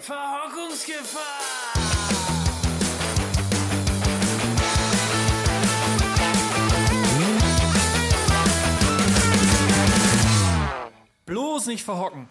Verhockungsgefahr! Bloß nicht verhocken.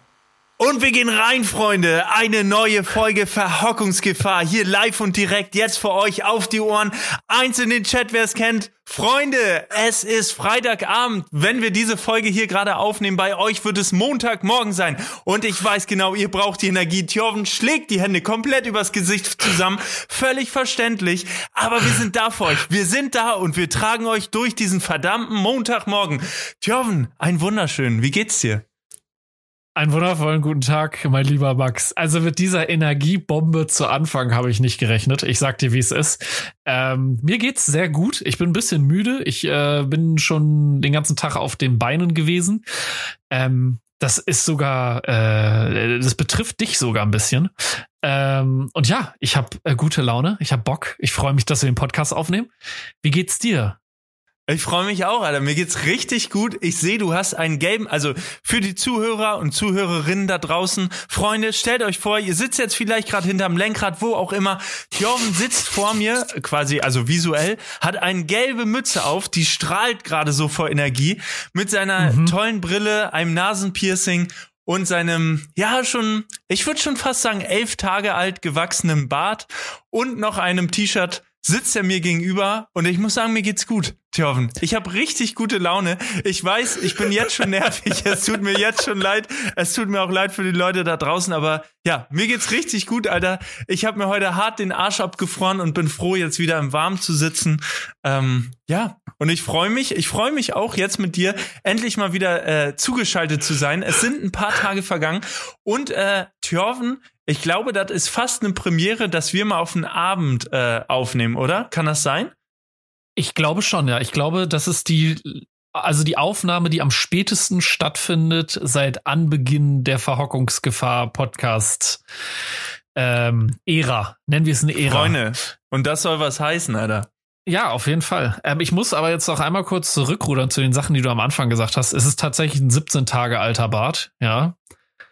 Und wir gehen rein, Freunde. Eine neue Folge Verhockungsgefahr. Hier live und direkt jetzt für euch auf die Ohren. Eins in den Chat, wer es kennt. Freunde, es ist Freitagabend. Wenn wir diese Folge hier gerade aufnehmen, bei euch wird es Montagmorgen sein. Und ich weiß genau, ihr braucht die Energie. Tjorven schlägt die Hände komplett übers Gesicht zusammen. Völlig verständlich. Aber wir sind da für euch. Wir sind da und wir tragen euch durch diesen verdammten Montagmorgen. Tjorven, ein wunderschön. Wie geht's dir? Einen wundervollen guten Tag, mein lieber Max. Also mit dieser Energiebombe zu Anfang habe ich nicht gerechnet. Ich sag dir, wie es ist. Ähm, mir geht's sehr gut. Ich bin ein bisschen müde. Ich äh, bin schon den ganzen Tag auf den Beinen gewesen. Ähm, das ist sogar, äh, das betrifft dich sogar ein bisschen. Ähm, und ja, ich habe äh, gute Laune. Ich habe Bock. Ich freue mich, dass wir den Podcast aufnehmen. Wie geht's dir? Ich freue mich auch, Alter. Mir geht's richtig gut. Ich sehe, du hast einen gelben, also für die Zuhörer und Zuhörerinnen da draußen, Freunde, stellt euch vor, ihr sitzt jetzt vielleicht gerade hinterm Lenkrad, wo auch immer. Jorven sitzt vor mir, quasi, also visuell, hat eine gelbe Mütze auf, die strahlt gerade so vor Energie, mit seiner mhm. tollen Brille, einem Nasenpiercing und seinem, ja, schon, ich würde schon fast sagen, elf Tage alt gewachsenen Bart und noch einem T-Shirt sitzt er mir gegenüber und ich muss sagen, mir geht's gut, Thjörven. Ich habe richtig gute Laune. Ich weiß, ich bin jetzt schon nervig. Es tut mir jetzt schon leid. Es tut mir auch leid für die Leute da draußen, aber ja, mir geht's richtig gut, Alter. Ich habe mir heute hart den Arsch abgefroren und bin froh, jetzt wieder im Warm zu sitzen. Ähm, ja, und ich freue mich, ich freue mich auch jetzt mit dir endlich mal wieder äh, zugeschaltet zu sein. Es sind ein paar Tage vergangen und äh, Thjörven, ich glaube, das ist fast eine Premiere, dass wir mal auf den Abend äh, aufnehmen, oder? Kann das sein? Ich glaube schon, ja. Ich glaube, das ist die, also die Aufnahme, die am spätesten stattfindet seit Anbeginn der Verhockungsgefahr Podcast ähm, Ära. Nennen wir es eine Ära. Freunde. Und das soll was heißen, Alter. Ja, auf jeden Fall. Ähm, ich muss aber jetzt noch einmal kurz zurückrudern zu den Sachen, die du am Anfang gesagt hast. Es ist tatsächlich ein 17 Tage alter Bart, ja.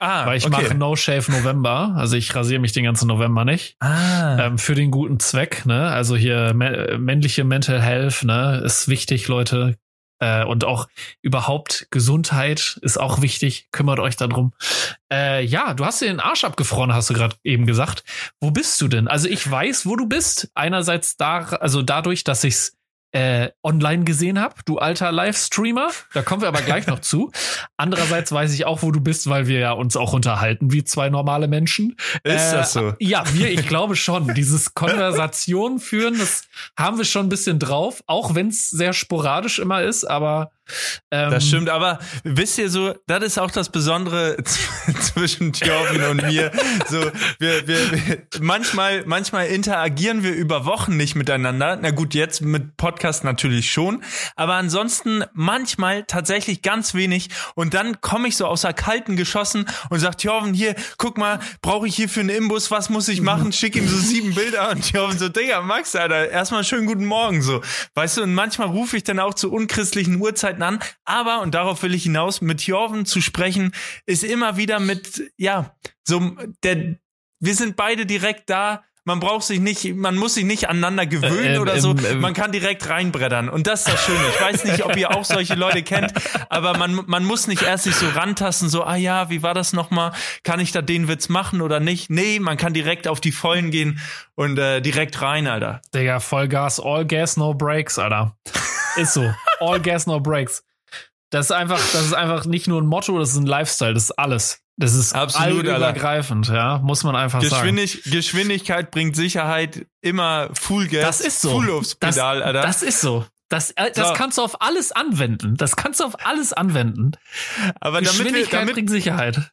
Ah, weil ich okay. mache No Shave November, also ich rasiere mich den ganzen November nicht. Ah. Ähm, für den guten Zweck, ne? Also hier männliche Mental Health, ne, ist wichtig, Leute. Äh, und auch überhaupt Gesundheit ist auch wichtig. Kümmert euch darum. Äh, ja, du hast dir den Arsch abgefroren, hast du gerade eben gesagt. Wo bist du denn? Also ich weiß, wo du bist. Einerseits da, also dadurch, dass ich's äh, online gesehen habe, du alter Livestreamer. Da kommen wir aber gleich noch zu. Andererseits weiß ich auch, wo du bist, weil wir ja uns auch unterhalten wie zwei normale Menschen. Ist äh, das so? Ja, wir, ich glaube schon. Dieses Konversation führen, das haben wir schon ein bisschen drauf, auch wenn es sehr sporadisch immer ist, aber ähm, das stimmt, aber wisst ihr so, das ist auch das Besondere zwischen Thjörven und mir. So, wir, wir, wir, manchmal, manchmal interagieren wir über Wochen nicht miteinander. Na gut, jetzt mit Podcast natürlich schon, aber ansonsten manchmal tatsächlich ganz wenig. Und dann komme ich so aus der kalten geschossen und sag Thjörven, hier, guck mal, brauche ich hier für einen Imbus, was muss ich machen? Schick ihm so sieben Bilder und Thjörven so, Digga, Max, Alter, erstmal schönen guten Morgen, so. Weißt du, und manchmal rufe ich dann auch zu unchristlichen Uhrzeiten an. Aber, und darauf will ich hinaus, mit Jorven zu sprechen, ist immer wieder mit, ja, so, der, wir sind beide direkt da. Man braucht sich nicht, man muss sich nicht aneinander gewöhnen äh, äh, oder so. Äh, man kann direkt reinbrettern. Und das ist das Schöne. Ich weiß nicht, ob ihr auch solche Leute kennt, aber man, man muss nicht erst sich so rantasten, so, ah ja, wie war das nochmal? Kann ich da den Witz machen oder nicht? Nee, man kann direkt auf die Vollen gehen und äh, direkt rein, Alter. Digga, Vollgas, all gas, no breaks, Alter. Ist so. All gas, no breaks. Das ist einfach, das ist einfach nicht nur ein Motto, das ist ein Lifestyle, das ist alles. Das ist absolut übergreifend, ja, muss man einfach Geschwindig sagen. Geschwindigkeit bringt Sicherheit immer Full Gas, das ist so. Full aufs Pedal, das, Alter. Das ist so. Das, äh, das so. kannst du auf alles anwenden. Das kannst du auf alles anwenden. Aber Geschwindigkeit damit wir, damit, bringt Sicherheit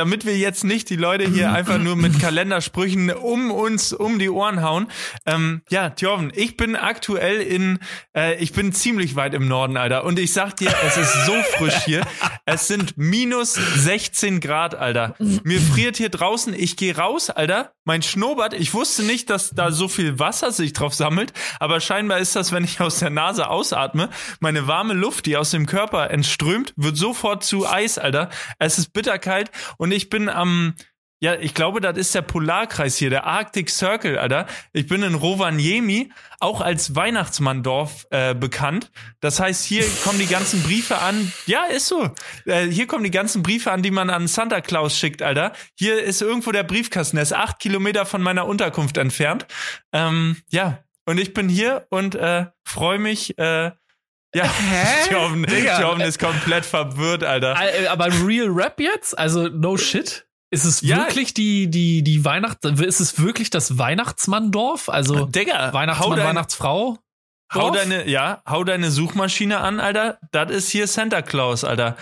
damit wir jetzt nicht die Leute hier einfach nur mit Kalendersprüchen um uns um die Ohren hauen. Ähm, ja, Thjörven, ich bin aktuell in, äh, ich bin ziemlich weit im Norden, Alter. Und ich sag dir, es ist so frisch hier. Es sind minus 16 Grad, Alter. Mir friert hier draußen. Ich gehe raus, Alter. Mein Schnurrbart, ich wusste nicht, dass da so viel Wasser sich drauf sammelt. Aber scheinbar ist das, wenn ich aus der Nase ausatme, meine warme Luft, die aus dem Körper entströmt, wird sofort zu Eis, Alter. Es ist bitterkalt und ich bin am Ja, ich glaube, das ist der Polarkreis hier, der Arctic Circle, Alter. Ich bin in Rovaniemi, auch als Weihnachtsmanndorf äh, bekannt. Das heißt, hier kommen die ganzen Briefe an. Ja, ist so. Äh, hier kommen die ganzen Briefe an, die man an Santa Claus schickt, Alter. Hier ist irgendwo der Briefkasten, der ist acht Kilometer von meiner Unterkunft entfernt. Ähm, ja, und ich bin hier und äh, freue mich. Äh, ja, Hä? Joven, Joven ist komplett verwirrt, Alter. Äh, aber Real Rap jetzt? Also no shit? Ist es ja. wirklich die, die, die Weihnacht, ist es wirklich das Weihnachtsmanndorf? Also Digga, Weihnachtsmann, dein, Weihnachtsfrau? Dorf? Hau deine, ja, hau deine Suchmaschine an, Alter. Das ist hier Santa Claus, Alter.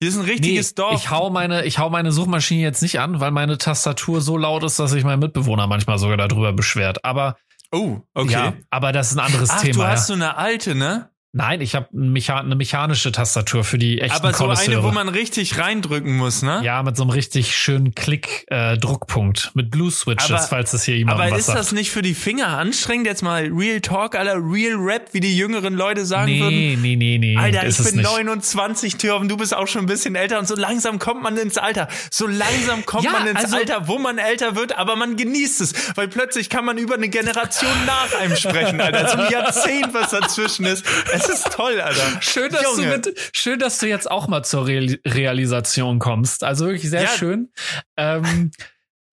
Hier ist ein richtiges nee, Dorf. Ich hau meine, ich hau meine Suchmaschine jetzt nicht an, weil meine Tastatur so laut ist, dass sich mein Mitbewohner manchmal sogar darüber beschwert. Aber Oh, okay. Ja, aber das ist ein anderes Ach, Thema. Du hast ja. so eine alte, ne? Nein, ich habe Mecha eine mechanische Tastatur für die echten Aber so eine, wo man richtig reindrücken muss, ne? Ja, mit so einem richtig schönen Klick-Druckpunkt. Äh, mit Blue Switches, aber, falls das hier jemand Aber ist das nicht für die Finger anstrengend? Jetzt mal Real Talk, Alter, Real Rap, wie die jüngeren Leute sagen nee, würden? Nee, nee, nee, nee. Alter, ich bin 29, Thürven, du bist auch schon ein bisschen älter und so langsam kommt man ins Alter. So langsam kommt ja, man ins also, Alter, wo man älter wird, aber man genießt es. Weil plötzlich kann man über eine Generation nach einem sprechen, Alter. So ein Jahrzehnt, was dazwischen ist. Es ist toll, Alter. Schön, dass Junge. du mit, schön, dass du jetzt auch mal zur Real Realisation kommst. Also wirklich sehr ja. schön. Ähm,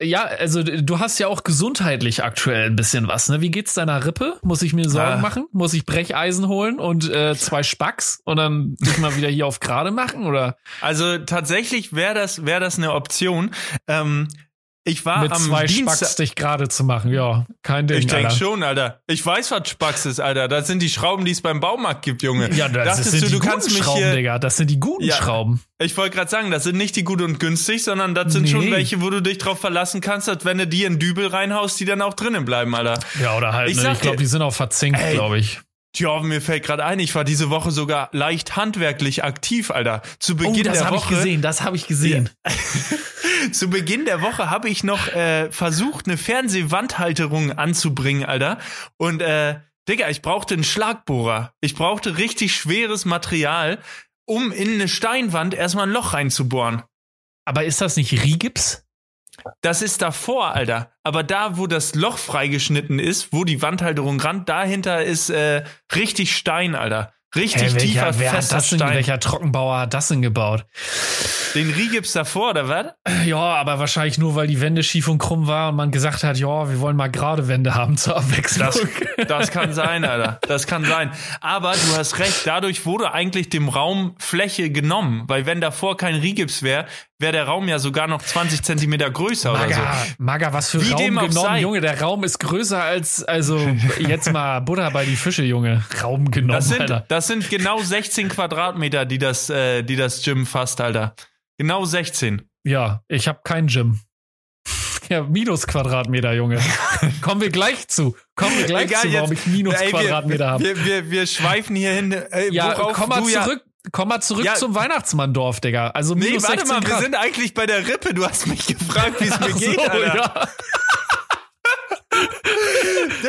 ja, also du hast ja auch gesundheitlich aktuell ein bisschen was, ne? Wie geht's deiner Rippe? Muss ich mir Sorgen ah. machen? Muss ich Brecheisen holen und äh, zwei Spacks und dann dich mal wieder hier auf gerade machen oder? Also tatsächlich wäre das wäre das eine Option. Ähm, ich war mit am zwei Dienstag Spacks dich gerade zu machen, ja, kein Ding. Ich denke schon, Alter. Ich weiß, was Spacks ist, Alter. Das sind die Schrauben, die es beim Baumarkt gibt, Junge. Ja, das, das sind du, die du mich Schrauben, Digga. Das sind die guten ja, Schrauben. Ich wollte gerade sagen, das sind nicht die gut und günstig, sondern das sind nee. schon welche, wo du dich drauf verlassen kannst, dass wenn du die in Dübel reinhaust, die dann auch drinnen bleiben, Alter. Ja, oder halt, ich, ne? ich glaube, die sind auch verzinkt, glaube ich. Tja, mir fällt gerade ein, ich war diese Woche sogar leicht handwerklich aktiv, Alter. Zu Beginn oh, das der Woche. Ich gesehen, das habe ich gesehen. Zu Beginn der Woche habe ich noch äh, versucht, eine Fernsehwandhalterung anzubringen, Alter. Und äh, Digga, ich brauchte einen Schlagbohrer. Ich brauchte richtig schweres Material, um in eine Steinwand erstmal ein Loch reinzubohren. Aber ist das nicht Rigips? Das ist davor, Alter. Aber da, wo das Loch freigeschnitten ist, wo die Wandhalterung ran, dahinter ist äh, richtig Stein, Alter. Richtig hey, welcher, tiefer, wer fester hat das denn, Stein. Welcher Trockenbauer hat das denn gebaut? Den Rigips davor, oder was? Ja, aber wahrscheinlich nur, weil die Wände schief und krumm war und man gesagt hat, ja, wir wollen mal gerade Wände haben zur Abwechslung. Das, das kann sein, Alter. Das kann sein. Aber du hast recht, dadurch wurde eigentlich dem Raum Fläche genommen, weil wenn davor kein Rigips wäre, wäre der Raum ja sogar noch 20 Zentimeter größer Maga, oder so. Maga, was für Wie Raum genommen, sei. Junge. Der Raum ist größer als, also jetzt mal Butter bei die Fische, Junge. Raum genommen, das sind, Alter. Das sind genau 16 Quadratmeter, die das, äh, die das Gym fasst, Alter. Genau 16. Ja, ich habe kein Gym. Ja, minus Quadratmeter, Junge. Kommen wir gleich zu. Kommen wir gleich Egal, zu, warum jetzt, ich minus ey, Quadratmeter habe. Wir, wir, wir schweifen hier hin. Ey, ja, komm mal zurück. Ja Komm mal zurück ja. zum Weihnachtsmanndorf, Digga. Also minus nee, warte mal, Grad. wir sind eigentlich bei der Rippe. Du hast mich gefragt, wie es mir geht, so, Alter. Ja.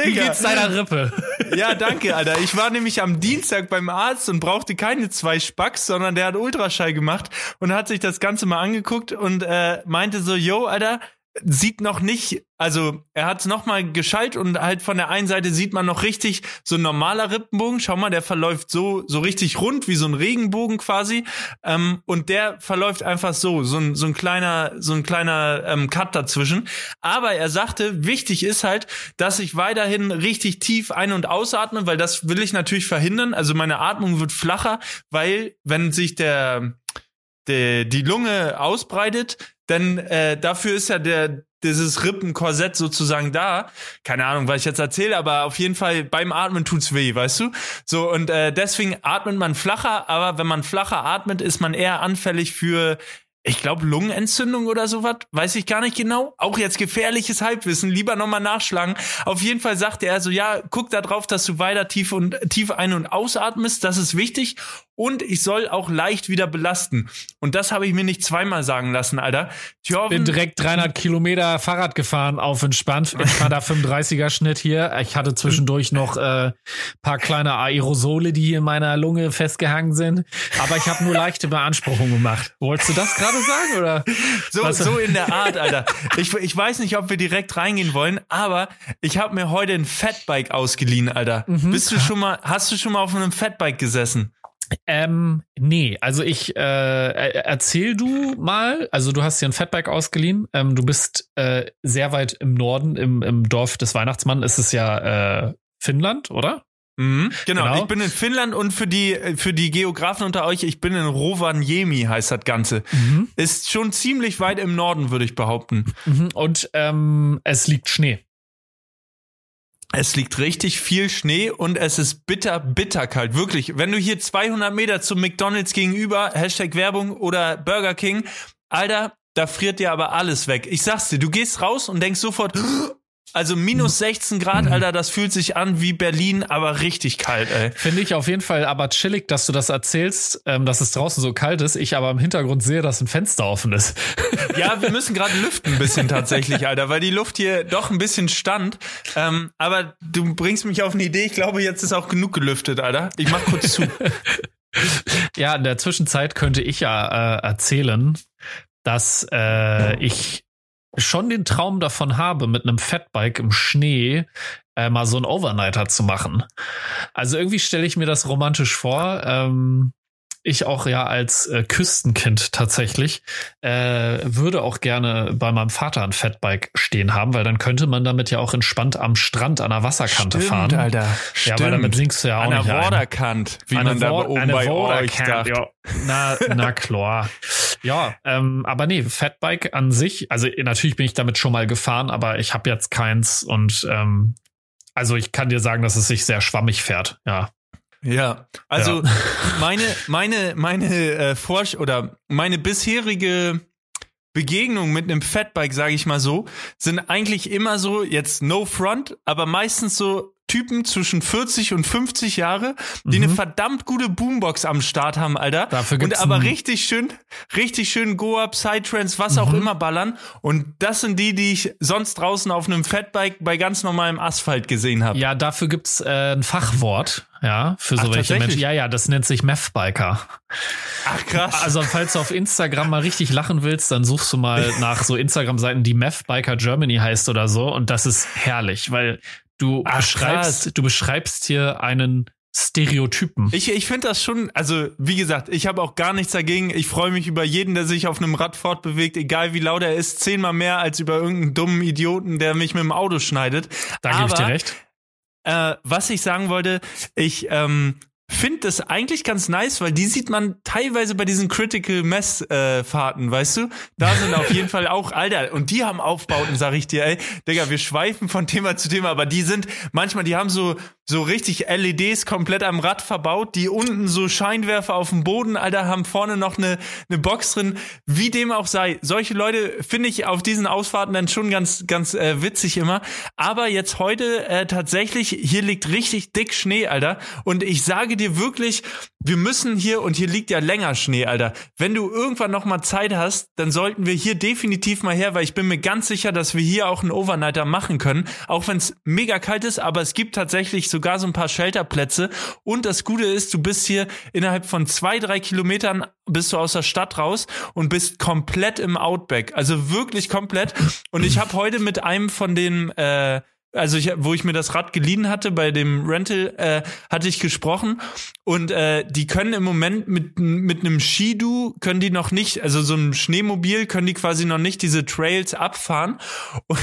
Wie geht's deiner Rippe? Ja, danke, Alter. Ich war nämlich am Dienstag beim Arzt und brauchte keine zwei Spacks, sondern der hat Ultraschall gemacht und hat sich das Ganze mal angeguckt und äh, meinte so, yo, Alter, sieht noch nicht, also er hat es nochmal geschaltet und halt von der einen Seite sieht man noch richtig so ein normaler Rippenbogen. Schau mal, der verläuft so so richtig rund wie so ein Regenbogen quasi ähm, und der verläuft einfach so so ein so ein kleiner so ein kleiner ähm, Cut dazwischen. Aber er sagte, wichtig ist halt, dass ich weiterhin richtig tief ein und ausatme, weil das will ich natürlich verhindern. Also meine Atmung wird flacher, weil wenn sich der die, die Lunge ausbreitet, denn äh, dafür ist ja der dieses Rippenkorsett sozusagen da. Keine Ahnung, was ich jetzt erzähle, aber auf jeden Fall beim Atmen tut's weh, weißt du? So und äh, deswegen atmet man flacher, aber wenn man flacher atmet, ist man eher anfällig für ich glaube, Lungenentzündung oder sowas, weiß ich gar nicht genau. Auch jetzt gefährliches Halbwissen, lieber nochmal nachschlagen. Auf jeden Fall sagte er so, ja, guck da drauf, dass du weiter tief und tief ein- und ausatmest, das ist wichtig. Und ich soll auch leicht wieder belasten. Und das habe ich mir nicht zweimal sagen lassen, Alter. Thjörven, bin direkt 300 Kilometer Fahrrad gefahren, auf entspannt. Ich war da 35er Schnitt hier. Ich hatte zwischendurch noch äh, paar kleine Aerosole, die hier in meiner Lunge festgehangen sind. Aber ich habe nur leichte Beanspruchungen gemacht. Wolltest du das gerade sagen oder? So, so in der Art, Alter. Ich, ich weiß nicht, ob wir direkt reingehen wollen, aber ich habe mir heute ein Fatbike ausgeliehen, Alter. Mhm. Bist du schon mal, hast du schon mal auf einem Fatbike gesessen? Ähm, nee, also ich äh, erzähl du mal, also du hast dir ein Fatbike ausgeliehen, ähm, du bist äh, sehr weit im Norden, im, im Dorf des Weihnachtsmanns ist es ja äh, Finnland, oder? Mhm, genau. genau. ich bin in Finnland und für die, für die Geografen unter euch, ich bin in Rovaniemi, heißt das Ganze. Mhm. Ist schon ziemlich weit im Norden, würde ich behaupten. Mhm. Und ähm, es liegt Schnee. Es liegt richtig viel Schnee und es ist bitter, bitter kalt. Wirklich, wenn du hier 200 Meter zum McDonalds gegenüber, Hashtag Werbung oder Burger King, Alter, da friert dir aber alles weg. Ich sag's dir, du gehst raus und denkst sofort, also minus 16 Grad, Alter, das fühlt sich an wie Berlin, aber richtig kalt, ey. Finde ich auf jeden Fall aber chillig, dass du das erzählst, ähm, dass es draußen so kalt ist. Ich aber im Hintergrund sehe, dass ein Fenster offen ist. Ja, wir müssen gerade lüften ein bisschen tatsächlich, Alter, weil die Luft hier doch ein bisschen stand. Ähm, aber du bringst mich auf eine Idee. Ich glaube, jetzt ist auch genug gelüftet, Alter. Ich mach kurz zu. ja, in der Zwischenzeit könnte ich ja äh, erzählen, dass äh, ich schon den Traum davon habe, mit einem Fatbike im Schnee äh, mal so ein Overnighter zu machen. Also irgendwie stelle ich mir das romantisch vor. Ähm, ich auch ja als äh, Küstenkind tatsächlich äh, würde auch gerne bei meinem Vater ein Fatbike stehen haben, weil dann könnte man damit ja auch entspannt am Strand an der Wasserkante Stimmt, fahren. Alter. Stimmt. Ja, weil damit sinkst du ja auch an nicht der Waterkant, wie eine man da oben bei euch sagt. Ja. Na, na klar. ja, ähm, aber nee, Fatbike an sich, also natürlich bin ich damit schon mal gefahren, aber ich habe jetzt keins und ähm, also ich kann dir sagen, dass es sich sehr schwammig fährt. Ja, ja, also ja. meine meine meine äh, Forsch oder meine bisherige Begegnung mit einem Fatbike, sage ich mal so, sind eigentlich immer so jetzt no front, aber meistens so Typen zwischen 40 und 50 Jahre, die mhm. eine verdammt gute Boombox am Start haben, Alter. Dafür gibt's und aber richtig schön, richtig schön Go-Up, Psytrance, was mhm. auch immer ballern. Und das sind die, die ich sonst draußen auf einem Fatbike bei ganz normalem Asphalt gesehen habe. Ja, dafür gibt's äh, ein Fachwort. Ja, für so Ach, welche Menschen. Ja, ja, das nennt sich Meth-Biker. Ach krass. Also falls du auf Instagram mal richtig lachen willst, dann suchst du mal nach so Instagram-Seiten, die Meth-Biker Germany heißt oder so. Und das ist herrlich, weil Du Ach, beschreibst, krass. du beschreibst hier einen Stereotypen. Ich, ich finde das schon, also wie gesagt, ich habe auch gar nichts dagegen. Ich freue mich über jeden, der sich auf einem Rad fortbewegt, egal wie laut er ist, zehnmal mehr als über irgendeinen dummen Idioten, der mich mit dem Auto schneidet. Da gebe ich dir recht. Äh, was ich sagen wollte, ich ähm, finde das eigentlich ganz nice, weil die sieht man teilweise bei diesen Critical Mess äh, Fahrten, weißt du? Da sind auf jeden Fall auch, Alter, und die haben Aufbauten, sag ich dir, ey. Digga, wir schweifen von Thema zu Thema, aber die sind manchmal, die haben so so richtig LEDs komplett am Rad verbaut, die unten so Scheinwerfer auf dem Boden, Alter, haben vorne noch eine, eine Box drin. Wie dem auch sei, solche Leute finde ich auf diesen Ausfahrten dann schon ganz, ganz äh, witzig immer. Aber jetzt heute äh, tatsächlich, hier liegt richtig dick Schnee, Alter. Und ich sage dir wirklich, wir müssen hier, und hier liegt ja länger Schnee, Alter. Wenn du irgendwann noch mal Zeit hast, dann sollten wir hier definitiv mal her, weil ich bin mir ganz sicher, dass wir hier auch einen Overnighter machen können. Auch wenn es mega kalt ist, aber es gibt tatsächlich sogar so ein paar Shelterplätze. Und das Gute ist, du bist hier innerhalb von zwei, drei Kilometern bist du aus der Stadt raus und bist komplett im Outback. Also wirklich komplett. Und ich habe heute mit einem von den äh, also ich, wo ich mir das Rad geliehen hatte bei dem Rental, äh, hatte ich gesprochen und äh, die können im Moment mit mit einem Skidu können die noch nicht, also so ein Schneemobil können die quasi noch nicht diese Trails abfahren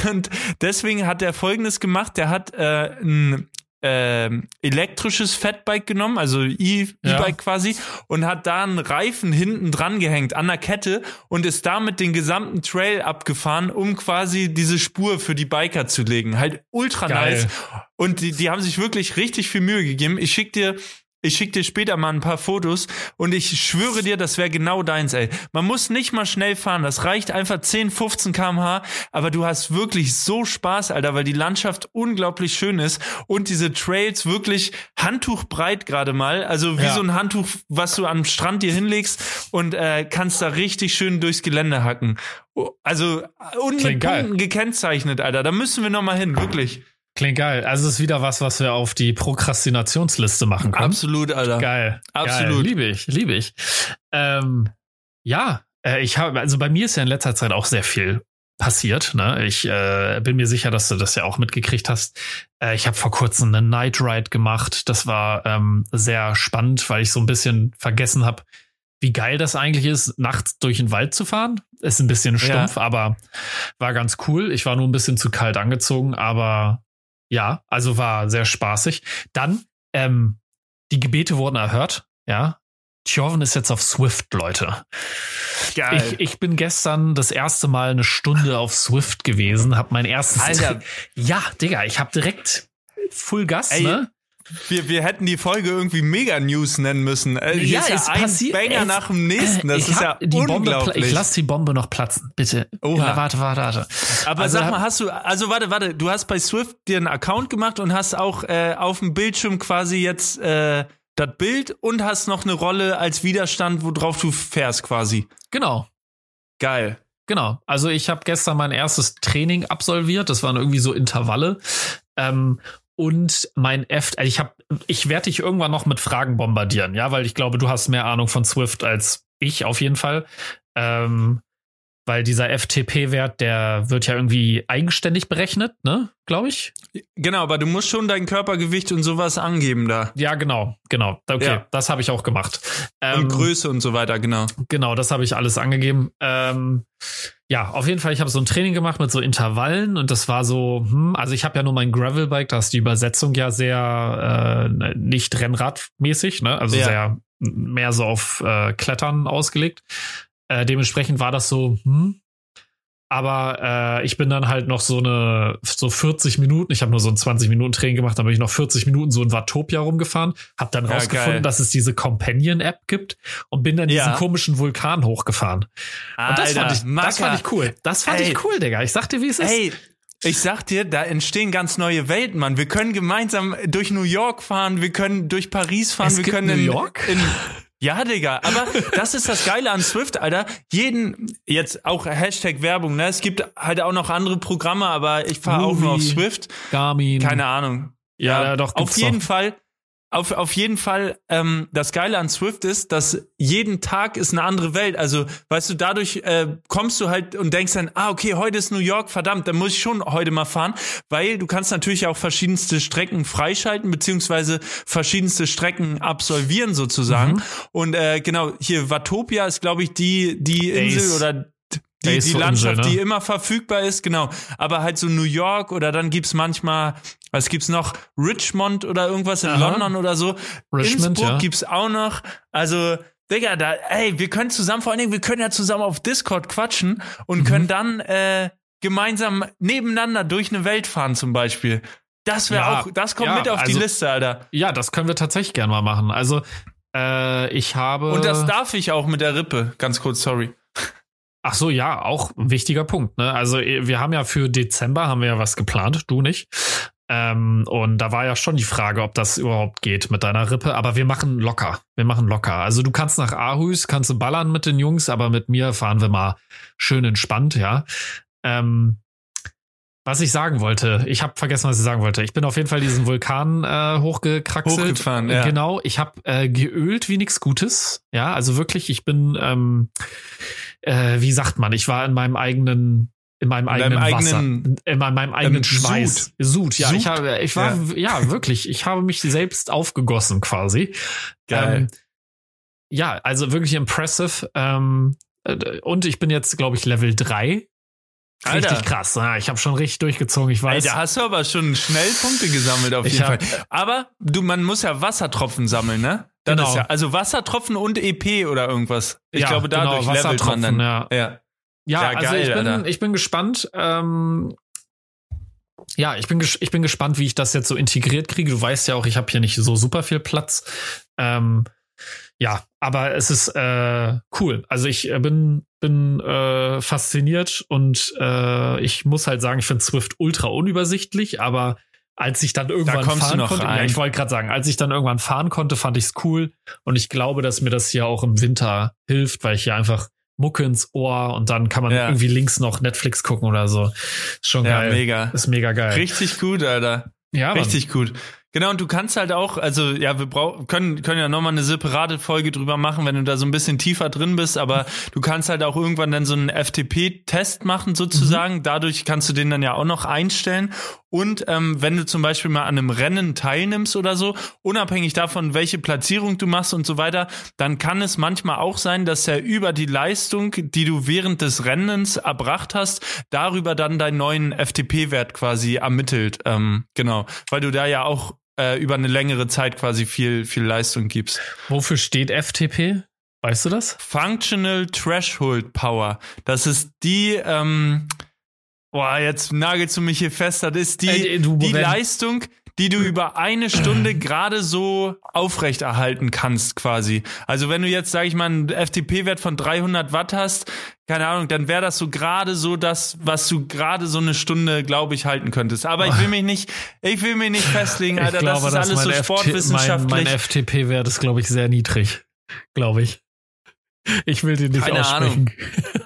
und deswegen hat er Folgendes gemacht, der hat äh, ein äh, elektrisches Fatbike genommen, also E-Bike ja. quasi, und hat da einen Reifen hinten dran gehängt an der Kette und ist damit den gesamten Trail abgefahren, um quasi diese Spur für die Biker zu legen. Halt ultra Geil. nice. Und die, die haben sich wirklich richtig viel Mühe gegeben. Ich schick dir Ich schicke dir später mal ein paar Fotos und ich schwöre dir, das wäre genau deins, ey. Man muss nicht mal schnell fahren, das reicht einfach 10, 15 kmh, aber du hast wirklich so Spaß, Alter, weil die Landschaft unglaublich schön ist und diese Trails wirklich handtuchbreit gerade mal, also wie ja. so ein Handtuch, was du am Strand dir hinlegst und äh, kannst da richtig schön durchs Gelände hacken. Also und mit Punkten gekennzeichnet, Alter. Da müssen wir noch mal hin, wirklich. Klingt geil. Also es ist wieder was, was wir auf die Prokrastinationsliste machen können. Absolut, Alter. Geil. Absolut. Geil. Liebe ich, liebe ich. Ähm, ja, äh, ich habe, also bei mir ist ja in letzter Zeit auch sehr viel passiert. Ne? Ich äh, bin mir sicher, dass du das ja auch mitgekriegt hast. Äh, ich habe vor kurzem eine Night Ride gemacht. Das war ähm, sehr spannend, weil ich so ein bisschen vergessen habe, wie geil das eigentlich ist, nachts durch den Wald zu fahren. Ist ein bisschen stumpf, ja. aber war ganz cool. Ich war nur ein bisschen zu kalt angezogen, aber ja, also war sehr spaßig. Dann, ähm, die Gebete wurden erhört, ja. Tjoven ist jetzt auf Swift, Leute. Geil. Ich, ich bin gestern das erste Mal eine Stunde auf Swift gewesen, hab mein erstes. Alter. Ja, Digga, ich hab direkt Full Gas, Ey, ne? Wir, wir hätten die Folge irgendwie Mega News nennen müssen. Äh, ja, ist ja ein passiert, Banger nach dem nächsten. Das ist ja die unglaublich. Bombe, ich lasse die Bombe noch platzen, bitte. Oha. warte, warte, warte. Aber also, sag mal, hast du, also warte, warte, du hast bei Swift dir einen Account gemacht und hast auch äh, auf dem Bildschirm quasi jetzt äh, das Bild und hast noch eine Rolle als Widerstand, worauf du fährst quasi. Genau. Geil. Genau. Also ich habe gestern mein erstes Training absolviert. Das waren irgendwie so Intervalle. Ähm, und mein F, also ich habe, ich werde dich irgendwann noch mit Fragen bombardieren, ja, weil ich glaube, du hast mehr Ahnung von Swift als ich auf jeden Fall. Ähm, weil dieser FTP-Wert, der wird ja irgendwie eigenständig berechnet, ne? Glaube ich. Genau, aber du musst schon dein Körpergewicht und sowas angeben da. Ja, genau, genau. Okay, ja. das habe ich auch gemacht. Ähm, und Größe und so weiter, genau. Genau, das habe ich alles angegeben. Ähm, ja, auf jeden Fall, ich habe so ein Training gemacht mit so Intervallen und das war so, hm, also ich habe ja nur mein Gravelbike, da ist die Übersetzung ja sehr äh, nicht Rennradmäßig, ne? Also ja. sehr mehr so auf äh, Klettern ausgelegt. Äh, dementsprechend war das so, hm. Aber äh, ich bin dann halt noch so eine, so 40 Minuten, ich habe nur so ein 20 Minuten Training gemacht, dann bin ich noch 40 Minuten so in Watopia rumgefahren, habe dann ja, rausgefunden, geil. dass es diese Companion-App gibt und bin dann ja. diesen komischen Vulkan hochgefahren. Alter, und das fand ich, das fand ich cool. Das fand Ey. ich cool, Digga. Ich sag dir, wie es ist. Ey, ich sag dir, da entstehen ganz neue Welten, Mann. Wir können gemeinsam durch New York fahren, wir können durch Paris fahren, es wir können New York? In, in ja, Digga, aber das ist das Geile an Swift, Alter. Jeden, jetzt auch Hashtag Werbung, ne? Es gibt halt auch noch andere Programme, aber ich fahre auch nur auf Swift. Garmin. Keine Ahnung. Ja, ja doch. Auf jeden doch. Fall auf, auf jeden Fall, ähm, das Geile an Swift ist, dass jeden Tag ist eine andere Welt. Also, weißt du, dadurch äh, kommst du halt und denkst dann, ah, okay, heute ist New York, verdammt, dann muss ich schon heute mal fahren, weil du kannst natürlich auch verschiedenste Strecken freischalten, beziehungsweise verschiedenste Strecken absolvieren sozusagen. Mhm. Und äh, genau, hier Watopia ist, glaube ich, die, die Insel oder die, die Landschaft, Insel, ne? die immer verfügbar ist, genau. Aber halt so New York oder dann gibt's manchmal, was gibt's noch? Richmond oder irgendwas in Aha. London oder so. Richmond, Innsbruck ja. gibt's auch noch. Also, Digga, da, ey, wir können zusammen, vor allen Dingen, wir können ja zusammen auf Discord quatschen und mhm. können dann äh, gemeinsam nebeneinander durch eine Welt fahren zum Beispiel. Das wäre ja, auch, das kommt ja, mit auf also, die Liste, Alter. Ja, das können wir tatsächlich gerne mal machen. Also, äh, ich habe. Und das darf ich auch mit der Rippe, ganz kurz, sorry. Ach so, ja, auch ein wichtiger Punkt. Ne? Also eh, wir haben ja für Dezember haben wir ja was geplant, du nicht. Ähm, und da war ja schon die Frage, ob das überhaupt geht mit deiner Rippe. Aber wir machen locker. Wir machen locker. Also du kannst nach Aarhus, kannst du ballern mit den Jungs, aber mit mir fahren wir mal schön entspannt, ja. Ähm, was ich sagen wollte, ich habe vergessen, was ich sagen wollte. Ich bin auf jeden Fall diesen Vulkan äh, hochgekraxelt. Hochgefahren, ja. Genau, ich habe äh, geölt wie nichts Gutes. Ja, also wirklich, ich bin, ähm, äh, wie sagt man, ich war in meinem eigenen in meinem in eigenen Wasser, eigenen, in meinem, eigenen Schweiß. Sud. Sud, ja, Sud? ich habe, ich war, ja. ja. wirklich, ich habe mich selbst aufgegossen quasi. Geil. Ähm, ja, also wirklich impressive. Ähm, äh, und ich bin jetzt, glaube ich, Level 3 Alter. Richtig krass. Ja, ich habe schon richtig durchgezogen. Ich weiß. Ey, da hast du aber schon schnell Punkte gesammelt auf jeden Fall. Aber du, man muss ja Wassertropfen sammeln, ne? Das genau. Ja, also Wassertropfen und EP oder irgendwas. Ich ja, glaube, dadurch genau, levelt man dann. Ja, ja. ja also geil, ich, bin, ich bin gespannt. Ähm, ja, ich bin, ich bin gespannt, wie ich das jetzt so integriert kriege. Du weißt ja auch, ich habe hier nicht so super viel Platz. Ähm, ja, aber es ist äh, cool. Also ich äh, bin bin äh, fasziniert und äh, ich muss halt sagen, ich finde Swift ultra unübersichtlich, aber als ich dann irgendwann da fahren konnte, ja, ich wollte gerade sagen, als ich dann irgendwann fahren konnte, fand ich es cool und ich glaube, dass mir das hier auch im Winter hilft, weil ich hier einfach Mucke ins Ohr und dann kann man ja. irgendwie links noch Netflix gucken oder so. Ist schon ja, geil. Mega. Ist mega geil. Richtig gut, Alter. Ja, richtig Mann. gut. Genau, und du kannst halt auch, also ja, wir brauchen können können ja nochmal eine separate Folge drüber machen, wenn du da so ein bisschen tiefer drin bist, aber du kannst halt auch irgendwann dann so einen FTP-Test machen sozusagen. Mhm. Dadurch kannst du den dann ja auch noch einstellen. Und ähm, wenn du zum Beispiel mal an einem Rennen teilnimmst oder so, unabhängig davon, welche Platzierung du machst und so weiter, dann kann es manchmal auch sein, dass er über die Leistung, die du während des Rennens erbracht hast, darüber dann deinen neuen FTP-Wert quasi ermittelt. Ähm, genau, weil du da ja auch äh, über eine längere Zeit quasi viel, viel Leistung gibst. Wofür steht FTP? Weißt du das? Functional Threshold Power. Das ist die, ähm, boah, jetzt nagelst du mich hier fest, das ist die, äh, die Leistung, die du über eine Stunde gerade so aufrechterhalten kannst, quasi. Also wenn du jetzt, sag ich mal, einen FTP-Wert von 300 Watt hast, keine Ahnung, dann wäre das so gerade so das, was du gerade so eine Stunde, glaube ich, halten könntest. Aber ich will mich nicht, ich will mich nicht festlegen, Alter. Glaube, das ist alles so sportwissenschaftlich. Mein, mein FTP-Wert ist, glaube ich, sehr niedrig. Glaube ich. Ich will den nicht Keine aussprechen.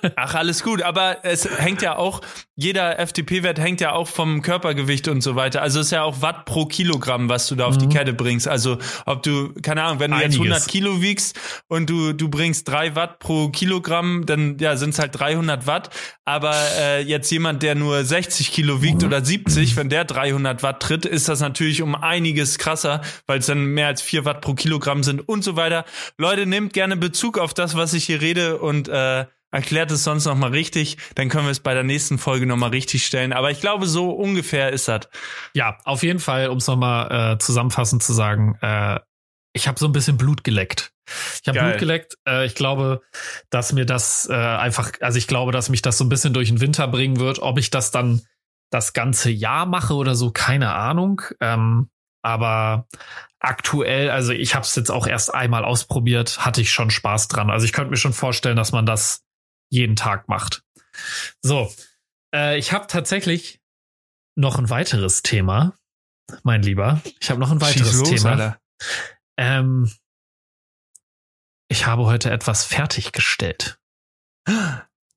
Ahnung. Ach, alles gut. Aber es hängt ja auch, jeder FTP-Wert hängt ja auch vom Körpergewicht und so weiter. Also es ist ja auch Watt pro Kilogramm, was du da auf mhm. die Kette bringst. Also ob du, keine Ahnung, wenn du Einiges. jetzt 100 Kilo wiegst und du, du bringst drei Watt pro Kilogramm, dann ja, sind es halt 300 Watt. Aber äh, jetzt jemand, der nur 60 Kilo wiegt mhm. oder 70, wenn der 300 Watt tritt, ist das natürlich um einiges krasser, weil es dann mehr als vier Watt pro Kilogramm sind und so weiter. Leute, nehmt gerne Bezug auf das, was ich hier rede und äh, erklärt es sonst noch mal richtig, dann können wir es bei der nächsten Folge noch mal richtig stellen. Aber ich glaube, so ungefähr ist das. Ja, auf jeden Fall, um es noch mal äh, zusammenfassend zu sagen, äh, ich habe so ein bisschen Blut geleckt. Ich habe Blut geleckt. Äh, ich glaube, dass mir das äh, einfach, also ich glaube, dass mich das so ein bisschen durch den Winter bringen wird. Ob ich das dann das ganze Jahr mache oder so, keine Ahnung. Ähm, aber aktuell, also ich habe es jetzt auch erst einmal ausprobiert, hatte ich schon Spaß dran. Also ich könnte mir schon vorstellen, dass man das jeden Tag macht. So, äh, ich habe tatsächlich noch ein weiteres Thema, mein Lieber. Ich habe noch ein weiteres los, Thema. Ähm, ich habe heute etwas fertiggestellt.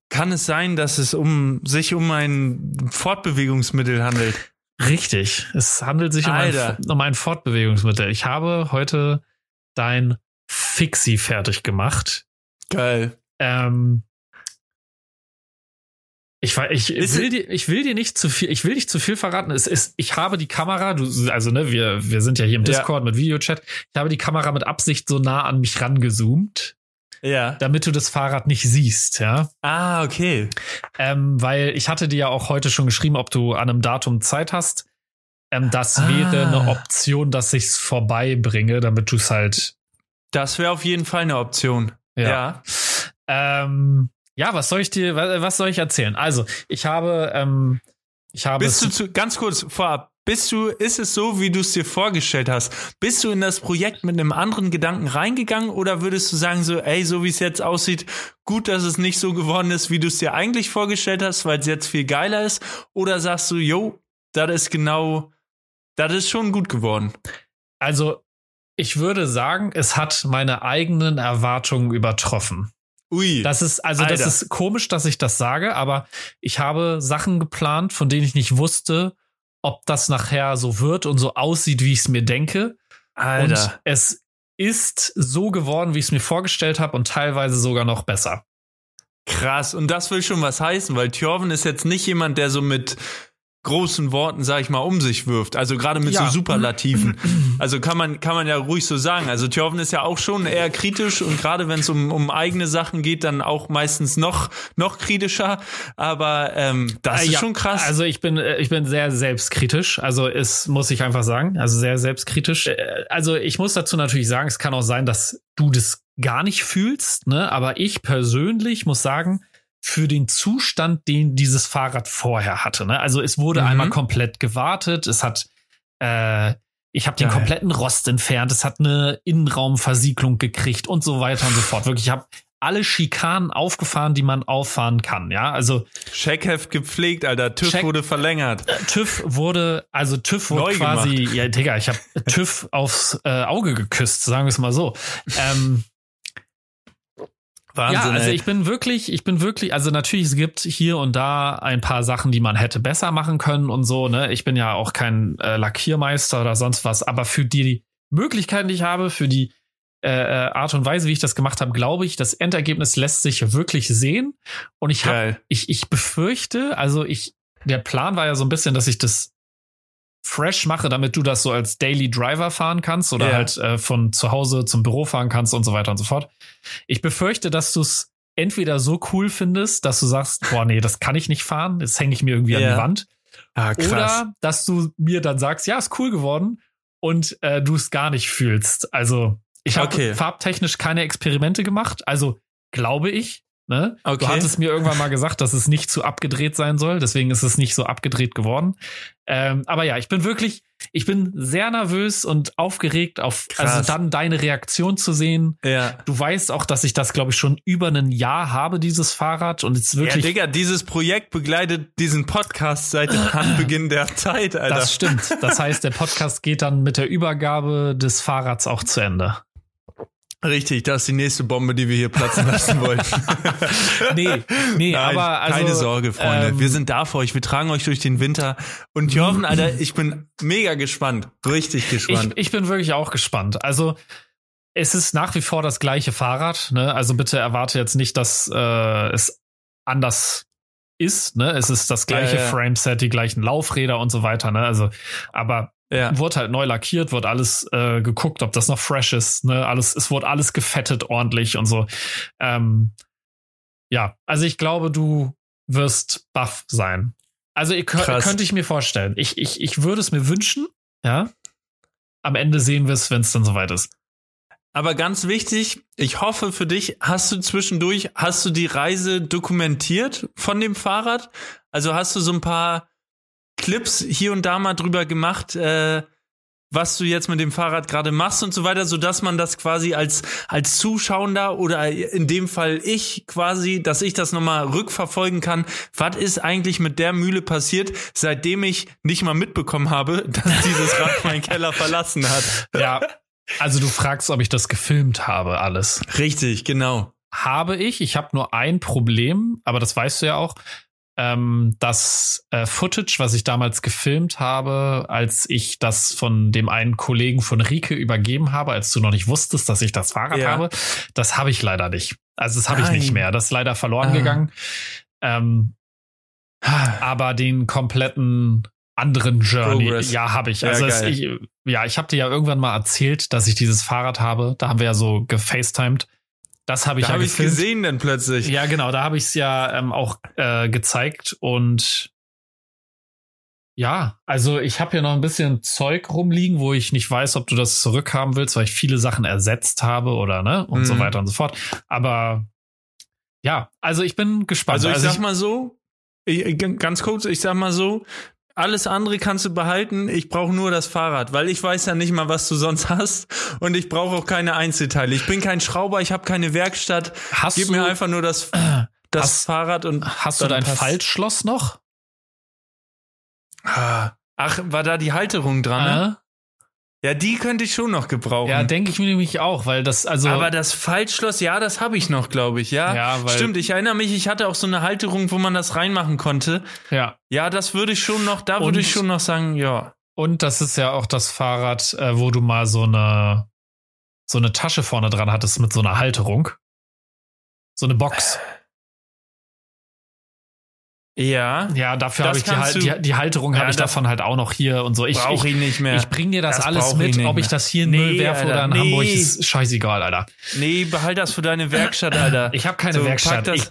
Kann es sein, dass es um sich um ein Fortbewegungsmittel handelt? Richtig. Es handelt sich um ein, um ein, Fortbewegungsmittel. Ich habe heute dein Fixie fertig gemacht. Geil. Ähm, ich, ich, will dir, ich will dir nicht zu viel, ich will nicht zu viel verraten. Es ist, ich habe die Kamera, du, also ne, wir, wir sind ja hier im Discord ja. mit Videochat. Ich habe die Kamera mit Absicht so nah an mich rangezoomt. Ja. Damit du das Fahrrad nicht siehst, ja. Ah, okay. Ähm, weil ich hatte dir ja auch heute schon geschrieben, ob du an einem Datum Zeit hast. Ähm, das ah. wäre eine Option, dass ich's vorbeibringe, damit du es halt. Das wäre auf jeden Fall eine Option. Ja. Ja. Ähm, ja, was soll ich dir, was soll ich erzählen? Also, ich habe, ähm, ich habe. Bist du zu, ganz kurz vorab, bist du, ist es so, wie du es dir vorgestellt hast? Bist du in das Projekt mit einem anderen Gedanken reingegangen oder würdest du sagen so, ey, so wie es jetzt aussieht, gut, dass es nicht so geworden ist, wie du es dir eigentlich vorgestellt hast, weil es jetzt viel geiler ist? Oder sagst du, yo, das ist genau, das ist schon gut geworden? Also, ich würde sagen, es hat meine eigenen Erwartungen übertroffen. Ui. Das ist, also Alter. das ist komisch, dass ich das sage, aber ich habe Sachen geplant, von denen ich nicht wusste, ob das nachher so wird und so aussieht, wie ich es mir denke. Alter. Und es ist so geworden, wie ich es mir vorgestellt habe und teilweise sogar noch besser. Krass, und das will schon was heißen, weil Thjörven ist jetzt nicht jemand, der so mit großen Worten, sag ich mal, um sich wirft. Also gerade mit ja. so Superlativen. Also kann man, kann man ja ruhig so sagen. Also Thjörven ist ja auch schon eher kritisch und gerade wenn es um, um eigene Sachen geht, dann auch meistens noch, noch kritischer. Aber ähm, das äh, ist ja. schon krass. Also ich bin, äh, ich bin sehr selbstkritisch. Also es muss ich einfach sagen. Also sehr selbstkritisch. Äh, also ich muss dazu natürlich sagen, es kann auch sein, dass du das gar nicht fühlst, ne? Aber ich persönlich muss sagen, für den Zustand, den dieses Fahrrad vorher hatte. Ne? Also es wurde mhm. einmal komplett gewartet. Es hat, äh, Ich habe den kompletten Rost entfernt. Es hat eine Innenraumversiegelung gekriegt und so weiter und so fort. Wirklich, ich habe alle Schikanen aufgefahren, die man auffahren kann. Ja, also Checkheft gepflegt, Alter. TÜV Check, wurde verlängert. Äh, TÜV wurde, also TÜV wurde Neu quasi, gemacht. ja, Digga, ich habe TÜV aufs äh, Auge geküsst, sagen wir es mal so. Ähm, Wahnsinn, ja, also ich bin wirklich, ich bin wirklich, also natürlich, es gibt hier und da ein paar Sachen, die man hätte besser machen können und so, ne? Ich bin ja auch kein äh, Lackiermeister oder sonst was, aber für die Möglichkeiten, die ich habe, für die äh, äh, Art und Weise, wie ich das gemacht habe, glaube ich, das Endergebnis lässt sich wirklich sehen. Und ich habe, ich, ich befürchte, also ich, der Plan war ja so ein bisschen, dass ich das fresh mache, damit du das so als Daily Driver fahren kannst oder ja. halt äh, von zu Hause zum Büro fahren kannst und so weiter und so fort. Ich befürchte, dass du es entweder so cool findest, dass du sagst, boah, nee, das kann ich nicht fahren, das hänge ich mir irgendwie ja. an die Wand. Ah, krass. Oder dass du mir dann sagst, ja, ist cool geworden und äh, du es gar nicht fühlst. Also ich habe okay. farbtechnisch keine Experimente gemacht, also glaube ich. Ne? Okay. Du hattest mir irgendwann mal gesagt, dass es nicht zu abgedreht sein soll, deswegen ist es nicht so abgedreht geworden. Ähm, aber ja, ich bin wirklich, ich bin sehr nervös und aufgeregt auf, also Krass. also dann deine Reaktion zu sehen. Ja. Du weißt auch, dass ich das, glaube ich, schon über ein Jahr habe, dieses Fahrrad und es wirklich. Ja, Digga, dieses Projekt begleitet diesen Podcast seit Anbeginn der Zeit, Alter. Das stimmt. Das heißt, der Podcast geht dann mit der Übergabe des Fahrrads auch zu Ende. Richtig, das ist die nächste Bombe, die wir hier platzen lassen wollen. nee, nee, Nein, aber also, keine Sorge, Freunde. Ähm, wir sind da für euch. Wir tragen euch durch den Winter. Und Jorven, Alter, ich bin mega gespannt. Richtig gespannt. Ich, ich bin wirklich auch gespannt. Also, es ist nach wie vor das gleiche Fahrrad. Ne? Also bitte erwarte jetzt nicht, dass äh, es anders ist. Ne? Es ist das gleiche ja, ja. Frameset, die gleichen Laufräder und so weiter. Ne? Also, aber ja. Wurde halt neu lackiert, wird alles äh, geguckt, ob das noch fresh ist. Ne? Alles, es wurde alles gefettet ordentlich und so. Ähm, ja, also ich glaube, du wirst buff sein. Also ich, könnte ich mir vorstellen. Ich, ich, ich würde es mir wünschen, ja. Am Ende sehen wir es, wenn es dann soweit ist. Aber ganz wichtig, ich hoffe für dich, hast du zwischendurch, hast du die Reise dokumentiert von dem Fahrrad? Also hast du so ein paar Clips hier und da mal drüber gemacht, äh, was du jetzt mit dem Fahrrad gerade machst und so weiter, so dass man das quasi als als Zuschauender oder in dem Fall ich quasi, dass ich das nochmal rückverfolgen kann. Was ist eigentlich mit der Mühle passiert, seitdem ich nicht mal mitbekommen habe, dass dieses Rad meinen Keller verlassen hat? Ja, also du fragst, ob ich das gefilmt habe, alles. Richtig, genau. Habe ich. Ich habe nur ein Problem, aber das weißt du ja auch ähm, das äh, Footage, was ich damals gefilmt habe, als ich das von dem einen Kollegen von Rike übergeben habe, als du noch nicht wusstest, dass ich das Fahrrad ja. habe, das habe ich leider nicht. Also das habe ich nicht mehr. Das ist leider verloren ah. gegangen. Ähm, aber den kompletten anderen Journey, Progress. ja, habe ich. Also ja, es, ich, ja, ich habe dir ja irgendwann mal erzählt, dass ich dieses Fahrrad habe. Da haben wir ja so gefacetimed. Das habe ich da ja hab ich gesehen dann plötzlich. Ja, genau, da habe ich es ja ähm, auch äh, gezeigt und ja, also ich habe hier noch ein bisschen Zeug rumliegen, wo ich nicht weiß, ob du das zurückhaben willst, weil ich viele Sachen ersetzt habe oder ne und mhm. so weiter und so fort. Aber ja, also ich bin gespannt. Also ich also sag mal so, ich, ganz kurz, ich sag mal so, alles andere kannst du behalten. Ich brauche nur das Fahrrad, weil ich weiß ja nicht mal, was du sonst hast. Und ich brauche auch keine Einzelteile. Ich bin kein Schrauber, ich habe keine Werkstatt. Hast Gib du, mir einfach nur das, das hast, Fahrrad und. Hast du dein passt. Faltschloss noch? Ah. Ach, war da die Halterung dran? Ne? Ja, die könnte ich schon noch gebrauchen. Ja, denke ich mir nämlich auch, weil das also. Aber das Faltschloss, ja, das habe ich noch, glaube ich, ja. Ja, weil Stimmt, ich erinnere mich, ich hatte auch so eine Halterung, wo man das reinmachen konnte. Ja. Ja, das würde ich schon noch, da würde ich schon noch sagen, ja. Und das ist ja auch das Fahrrad, äh, wo du mal so eine so eine Tasche vorne dran hattest mit so einer Halterung. So eine Box. Ja. Ja, dafür habe ich die, die, die Halterung ja, habe ich davon halt auch noch hier und so. Ich brauche ich nicht mehr. Ich bring dir das, das alles mit, ob ich das hier in nee, Müll werfe oder in nee. Hamburg, ist scheißegal, Alter. Nee, behalt das für deine Werkstatt, Alter. Ich habe keine so, Werkstatt. Ich,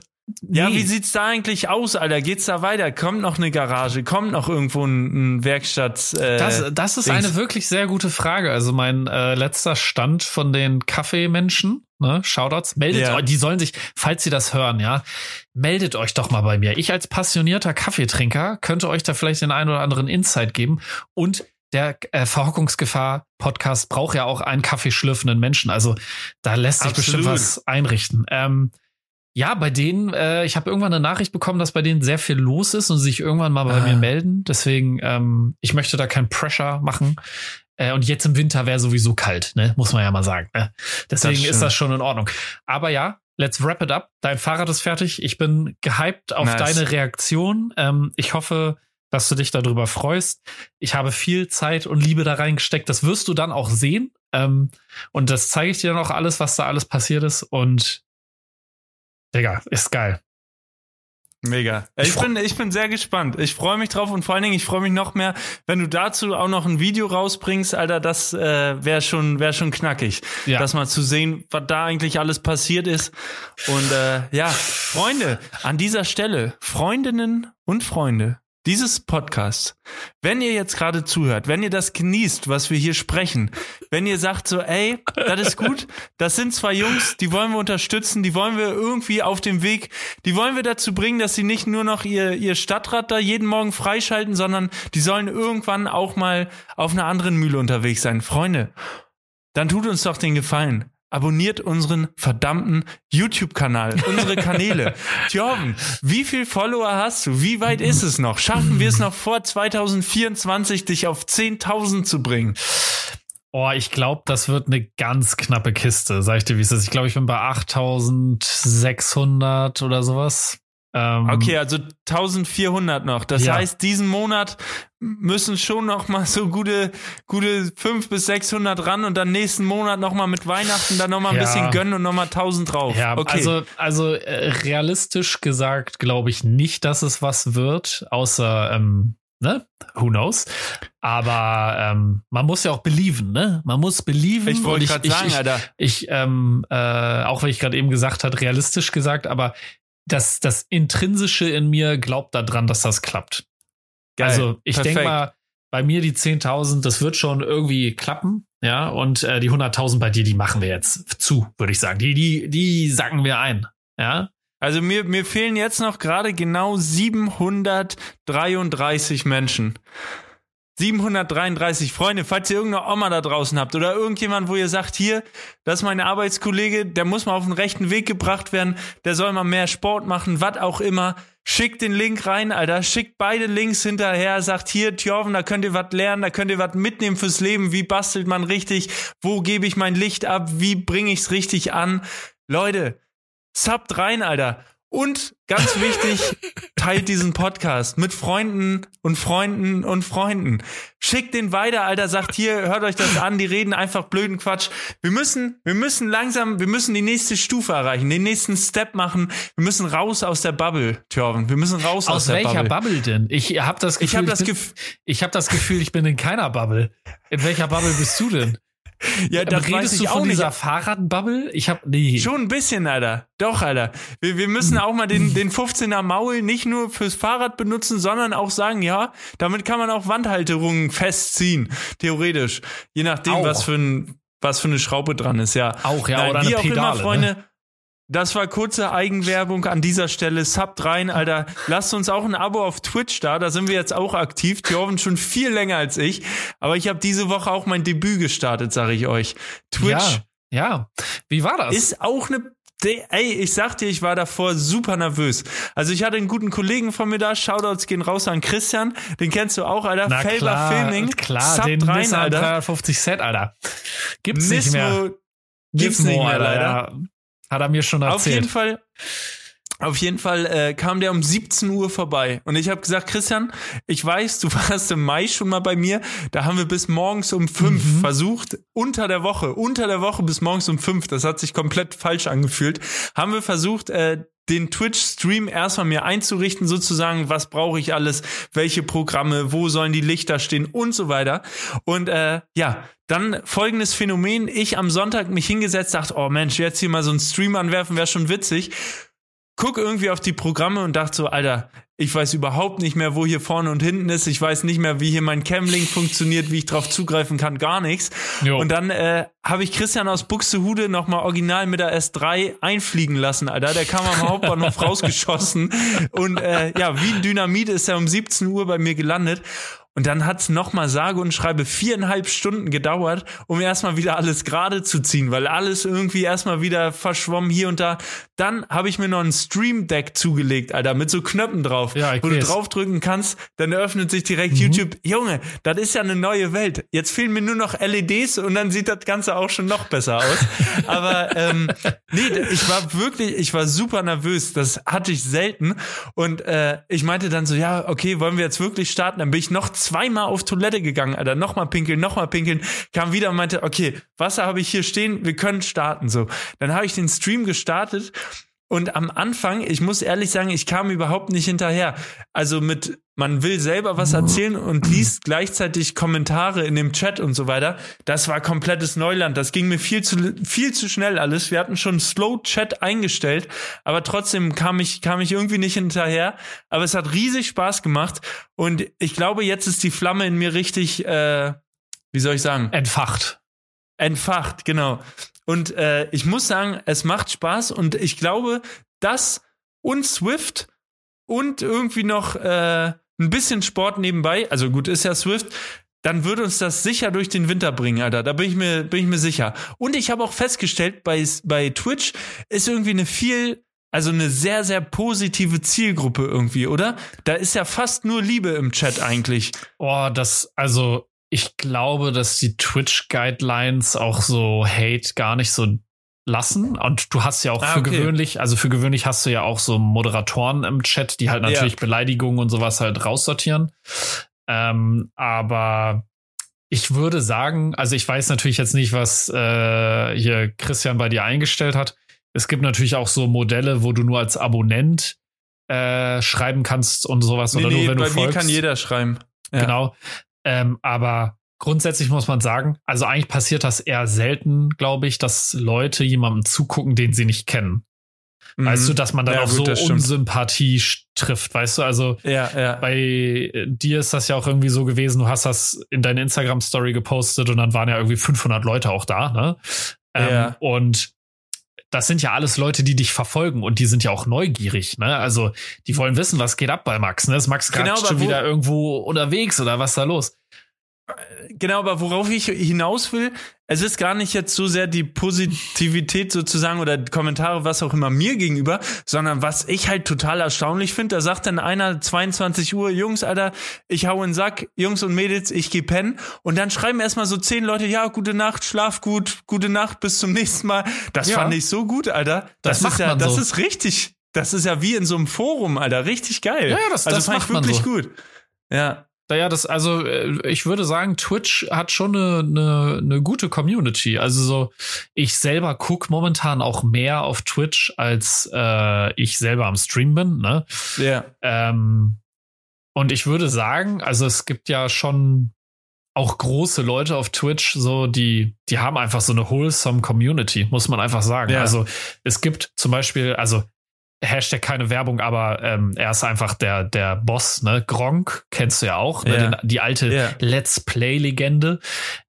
ja, wie sieht's da eigentlich aus, Alter? Geht's da weiter? Kommt noch eine Garage? Kommt noch irgendwo ein, ein Werkstatt? Äh, das, das ist Dings? eine wirklich sehr gute Frage. Also mein äh, letzter Stand von den Kaffeemenschen, ne, Shoutouts, meldet ja. euch, die sollen sich, falls sie das hören, ja, meldet euch doch mal bei mir. Ich als passionierter Kaffeetrinker könnte euch da vielleicht den einen oder anderen Insight geben und der äh, Verhockungsgefahr-Podcast braucht ja auch einen kaffeeschlürfenden Menschen. Also da lässt sich Absolut. bestimmt was einrichten. Ähm, ja, bei denen, äh, ich habe irgendwann eine Nachricht bekommen, dass bei denen sehr viel los ist und sich irgendwann mal bei ah. mir melden. Deswegen, ähm, ich möchte da kein Pressure machen. Äh, und jetzt im Winter wäre sowieso kalt, ne? Muss man ja mal sagen. Ne? Deswegen das ist das schon in Ordnung. Aber ja, let's wrap it up. Dein Fahrrad ist fertig. Ich bin gehypt auf nice. deine Reaktion. Ähm, ich hoffe, dass du dich darüber freust. Ich habe viel Zeit und Liebe da reingesteckt. Das wirst du dann auch sehen. Ähm, und das zeige ich dir dann auch alles, was da alles passiert ist. Und Digga, ist geil. Mega. Ich, ich, bin, ich bin sehr gespannt. Ich freue mich drauf und vor allen Dingen, ich freue mich noch mehr, wenn du dazu auch noch ein Video rausbringst, Alter, das äh, wäre schon, wär schon knackig. Ja. Das mal zu sehen, was da eigentlich alles passiert ist. Und äh, ja, Freunde, an dieser Stelle, Freundinnen und Freunde, dieses Podcast, wenn ihr jetzt gerade zuhört, wenn ihr das genießt, was wir hier sprechen, wenn ihr sagt so, ey, das ist gut, das sind zwei Jungs, die wollen wir unterstützen, die wollen wir irgendwie auf dem Weg, die wollen wir dazu bringen, dass sie nicht nur noch ihr, ihr Stadtrad da jeden Morgen freischalten, sondern die sollen irgendwann auch mal auf einer anderen Mühle unterwegs sein. Freunde, dann tut uns doch den Gefallen abonniert unseren verdammten YouTube-Kanal, unsere Kanäle. Jorgen, wie viel Follower hast du? Wie weit ist es noch? Schaffen wir es noch vor 2024, dich auf 10.000 zu bringen? Oh, ich glaube, das wird eine ganz knappe Kiste, sag ich dir, wie es ist. Ich glaube, ich bin bei 8600 oder sowas. Ähm, okay, also 1400 noch. Das ja. heißt, diesen Monat müssen schon noch mal so gute, gute 5 bis 600 ran und dann nächsten Monat noch mal mit Weihnachten dann noch mal ein ja. bisschen gönnen und noch mal 1000 drauf. Ja, okay. also, also äh, realistisch gesagt glaube ich nicht, dass es was wird, außer, ähm, ne? Who knows? Aber ähm, man muss ja auch belieben, ne? Man muss belieben. Ich wollte gerade sagen, ich, Alter. Ich, ähm, äh, auch wenn ich gerade eben gesagt hat, realistisch gesagt, aber das, das Intrinsische in mir glaubt daran, dass das klappt. Geil, also ich denke mal, bei mir die 10.000, das wird schon irgendwie klappen, ja, und äh, die 100.000 bei dir, die machen wir jetzt zu, würde ich sagen. Die, die, die sacken wir ein, ja. Also mir, mir fehlen jetzt noch gerade genau 733 Menschen. 733 Freunde, falls ihr irgendeine Oma da draußen habt oder irgendjemand, wo ihr sagt, hier, das ist mein Arbeitskollege, der muss mal auf den rechten Weg gebracht werden, der soll mal mehr Sport machen, was auch immer. Schickt den Link rein, Alter. Schickt beide Links hinterher. Sagt hier, Tjorven, da könnt ihr was lernen, da könnt ihr was mitnehmen fürs Leben. Wie bastelt man richtig? Wo gebe ich mein Licht ab? Wie bringe ich's richtig an? Leute, subt rein, Alter. Und ganz wichtig, teilt diesen Podcast mit Freunden und Freunden und Freunden. Schickt den weiter, Alter, sagt hier, hört euch das an, die reden einfach blöden Quatsch. Wir müssen, wir müssen langsam, wir müssen die nächste Stufe erreichen, den nächsten Step machen. Wir müssen raus aus der Bubble, Thorben. Wir müssen raus aus, aus der Bubble. Aus welcher Bubble denn? Ich habe das Gefühl, ich habe das, Gefühl, ich hab das Gefühl, ich bin in keiner Bubble. In welcher Bubble bist du denn? Ja, da redest du von dieser Fahrradbubble? Ich hab nee. Schon ein bisschen, Alter. Doch, Alter. Wir, wir müssen auch mal den, den 15er Maul nicht nur fürs Fahrrad benutzen, sondern auch sagen, ja, damit kann man auch Wandhalterungen festziehen. Theoretisch. Je nachdem, auch. was für ein, was für eine Schraube dran ist, ja. Auch, ja, Nein, oder wie eine Pedale, auch immer, Freunde. Ne? Das war kurze Eigenwerbung an dieser Stelle. Subt rein, Alter. Lasst uns auch ein Abo auf Twitch da. Da sind wir jetzt auch aktiv. Jorven schon viel länger als ich. Aber ich habe diese Woche auch mein Debüt gestartet, sage ich euch. Twitch. Ja, ja. Wie war das? Ist auch eine Ey, ich sag dir, ich war davor super nervös. Also ich hatte einen guten Kollegen von mir da, Shoutouts gehen raus an Christian, den kennst du auch, Alter. Na Faber klar, Filming. Klar, Sub den rein, Alter. 350 Set, Alter. Gibt's Nismo, nicht mehr. Gibt's Nismo, nicht mehr, leider. Ja. Hat er mir schon erzählt. Auf jeden Fall. Auf jeden Fall äh, kam der um 17 Uhr vorbei und ich habe gesagt, Christian, ich weiß, du warst im Mai schon mal bei mir. Da haben wir bis morgens um fünf mhm. versucht, unter der Woche, unter der Woche bis morgens um fünf. Das hat sich komplett falsch angefühlt. Haben wir versucht, äh, den Twitch-Stream erstmal mir einzurichten, sozusagen, was brauche ich alles, welche Programme, wo sollen die Lichter stehen und so weiter. Und äh, ja, dann folgendes Phänomen, ich am Sonntag mich hingesetzt, dachte, oh Mensch, jetzt hier mal so einen Stream anwerfen, wäre schon witzig guck irgendwie auf die Programme und dachte so, Alter, ich weiß überhaupt nicht mehr, wo hier vorne und hinten ist. Ich weiß nicht mehr, wie hier mein Camlink funktioniert, wie ich drauf zugreifen kann, gar nichts. Jo. Und dann äh, habe ich Christian aus Buxtehude nochmal original mit der S3 einfliegen lassen, Alter. Der kam am Hauptbahnhof rausgeschossen. Und äh, ja, wie ein Dynamit ist er um 17 Uhr bei mir gelandet. Und dann hat's nochmal sage und schreibe viereinhalb Stunden gedauert, um erstmal wieder alles gerade zu ziehen, weil alles irgendwie erstmal wieder verschwommen hier und da. Dann habe ich mir noch ein Stream Deck zugelegt, Alter, mit so Knöpfen drauf, ja, wo weiß. du draufdrücken kannst, dann öffnet sich direkt mhm. YouTube. Junge, das ist ja eine neue Welt. Jetzt fehlen mir nur noch LEDs und dann sieht das Ganze auch schon noch besser aus. Aber ähm, nee, ich war wirklich, ich war super nervös. Das hatte ich selten. Und äh, ich meinte dann so, ja, okay, wollen wir jetzt wirklich starten? Dann bin ich noch zweimal auf Toilette gegangen, Alter. Nochmal pinkeln, nochmal pinkeln. Kam wieder und meinte, okay, Wasser habe ich hier stehen, wir können starten. So. Dann habe ich den Stream gestartet und am Anfang, ich muss ehrlich sagen, ich kam überhaupt nicht hinterher. Also mit, man will selber was erzählen und liest gleichzeitig Kommentare in dem Chat und so weiter. Das war komplettes Neuland. Das ging mir viel zu, viel zu schnell alles. Wir hatten schon Slow Chat eingestellt, aber trotzdem kam ich, kam ich irgendwie nicht hinterher. Aber es hat riesig Spaß gemacht und ich glaube, jetzt ist die Flamme in mir richtig, äh, wie soll ich sagen? Entfacht. Entfacht, genau. Und äh, ich muss sagen, es macht Spaß und ich glaube, das und Swift und irgendwie noch äh, ein bisschen Sport nebenbei, also gut ist ja Swift, dann würde uns das sicher durch den Winter bringen, Alter. Da bin ich mir, bin ich mir sicher. Und ich habe auch festgestellt, bei, bei Twitch ist irgendwie eine viel, also eine sehr, sehr positive Zielgruppe irgendwie, oder? Da ist ja fast nur Liebe im Chat eigentlich. Oh, das, also ich glaube, dass die Twitch-Guidelines auch so Hate gar nicht so lassen. Und du hast ja auch ah, für okay. gewöhnlich, also für gewöhnlich hast du ja auch so Moderatoren im Chat, die halt natürlich ja. Beleidigungen und sowas halt raussortieren. Ähm, aber ich würde sagen, also ich weiß natürlich jetzt nicht, was äh, hier Christian bei dir eingestellt hat. Es gibt natürlich auch so Modelle, wo du nur als Abonnent äh, schreiben kannst und sowas. Nee, oder nee, nur wenn bei du folgst. mir kann jeder schreiben. Ja. Genau. Ähm, aber grundsätzlich muss man sagen, also eigentlich passiert das eher selten, glaube ich, dass Leute jemandem zugucken, den sie nicht kennen. Mhm. Weißt du, dass man dann ja, auch gut, so Unsympathie trifft, weißt du? Also ja, ja. bei dir ist das ja auch irgendwie so gewesen, du hast das in deine Instagram-Story gepostet und dann waren ja irgendwie 500 Leute auch da, ne? Ähm, ja. Und das sind ja alles Leute, die dich verfolgen und die sind ja auch neugierig, ne? Also, die wollen wissen, was geht ab bei Max, ne? Ist Max gerade genau, schon wieder irgendwo unterwegs oder was da los? Genau, aber worauf ich hinaus will, es ist gar nicht jetzt so sehr die Positivität sozusagen oder Kommentare, was auch immer mir gegenüber, sondern was ich halt total erstaunlich finde, da sagt dann einer 22 Uhr, Jungs, Alter, ich hau in den Sack, Jungs und Mädels, ich geh pennen und dann schreiben erstmal so zehn Leute, ja, gute Nacht, schlaf gut, gute Nacht, bis zum nächsten Mal. Das ja. fand ich so gut, Alter. Das, das ist ja, das so. ist richtig. Das ist ja wie in so einem Forum, Alter, richtig geil. Ja, das, also das fand ich wirklich so. gut. Ja. Naja, das, also äh, ich würde sagen, Twitch hat schon eine, eine, eine gute Community. Also so, ich selber guck momentan auch mehr auf Twitch, als äh, ich selber am Stream bin. Ne? Ja. Yeah. Ähm, und ich würde sagen, also es gibt ja schon auch große Leute auf Twitch, so die, die haben einfach so eine wholesome Community, muss man einfach sagen. Ja. Also es gibt zum Beispiel, also Hashtag keine Werbung, aber ähm, er ist einfach der, der Boss, ne? Gronk, kennst du ja auch, ne? Yeah. Den, die alte yeah. Let's Play-Legende.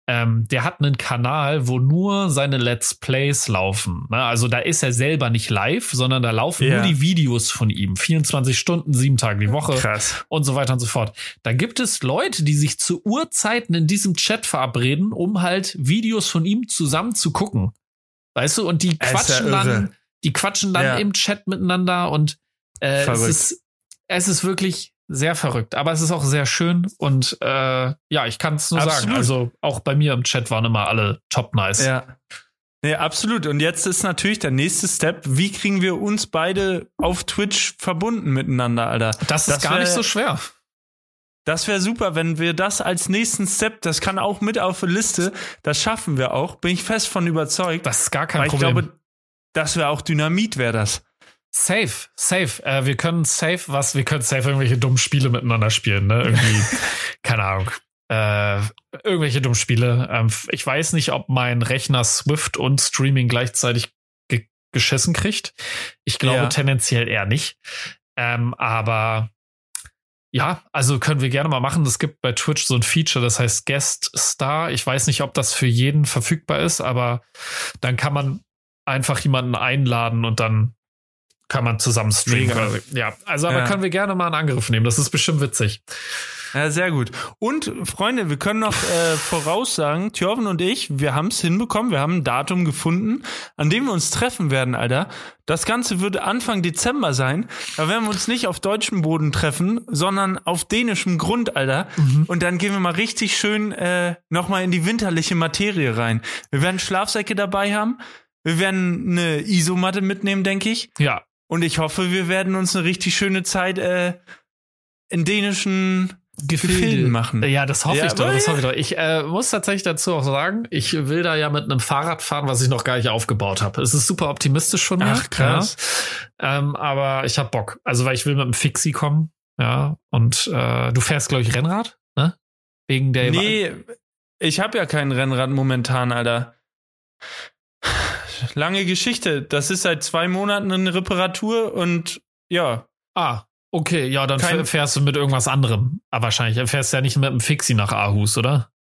Ähm, der hat einen Kanal, wo nur seine Let's Plays laufen. Ne? Also da ist er selber nicht live, sondern da laufen yeah. nur die Videos von ihm. 24 Stunden, sieben Tage die Woche Krass. und so weiter und so fort. Da gibt es Leute, die sich zu Uhrzeiten in diesem Chat verabreden, um halt Videos von ihm zusammen zu gucken. Weißt du, und die quatschen ja dann die quatschen dann ja. im Chat miteinander und äh, es, ist, es ist wirklich sehr verrückt. Aber es ist auch sehr schön und äh, ja, ich kann es nur absolut. sagen. Also auch bei mir im Chat waren immer alle top nice. Ja. Nee, absolut. Und jetzt ist natürlich der nächste Step, wie kriegen wir uns beide auf Twitch verbunden miteinander, Alter? Das ist das gar wär, nicht so schwer. Das wäre super, wenn wir das als nächsten Step, das kann auch mit auf der Liste, das schaffen wir auch, bin ich fest von überzeugt. Das ist gar kein Problem. Ich glaube, das wäre auch Dynamit, wäre das. Safe, safe. Äh, wir können safe was, wir können safe irgendwelche dummen Spiele miteinander spielen, ne? Irgendwie, keine Ahnung. Äh, irgendwelche dummen Spiele. Ähm, ich weiß nicht, ob mein Rechner Swift und Streaming gleichzeitig ge geschissen kriegt. Ich glaube ja. tendenziell eher nicht. Ähm, aber ja, also können wir gerne mal machen. Es gibt bei Twitch so ein Feature, das heißt Guest Star. Ich weiß nicht, ob das für jeden verfügbar ist, aber dann kann man einfach jemanden einladen und dann kann man zusammen streamen. Ja, also aber ja. können wir gerne mal einen Angriff nehmen. Das ist bestimmt witzig. Ja, sehr gut. Und Freunde, wir können noch äh, voraussagen, Thjörven und ich, wir haben es hinbekommen, wir haben ein Datum gefunden, an dem wir uns treffen werden, Alter. Das Ganze wird Anfang Dezember sein. Da werden wir uns nicht auf deutschem Boden treffen, sondern auf dänischem Grund, Alter. Mhm. Und dann gehen wir mal richtig schön äh, nochmal in die winterliche Materie rein. Wir werden Schlafsäcke dabei haben. Wir werden eine Isomatte mitnehmen, denke ich. Ja. Und ich hoffe, wir werden uns eine richtig schöne Zeit äh, in dänischen Gefilden machen. Ja, das hoffe ja, ich doch. Das hoffe ich doch. Ich äh, muss tatsächlich dazu auch sagen, ich will da ja mit einem Fahrrad fahren, was ich noch gar nicht aufgebaut habe. Es ist super optimistisch von mir. Ach, krass. Ja. Ähm, aber ich habe Bock. Also, weil ich will mit einem Fixie kommen. Ja, und äh, du fährst, glaube ich, Rennrad, ne? Wegen der. Nee, ich habe ja kein Rennrad momentan, Alter. Lange Geschichte. Das ist seit zwei Monaten eine Reparatur und ja. Ah, okay, ja, dann Kein, fährst du mit irgendwas anderem. Aber wahrscheinlich fährst du ja nicht mit einem Fixie nach Aarhus, oder?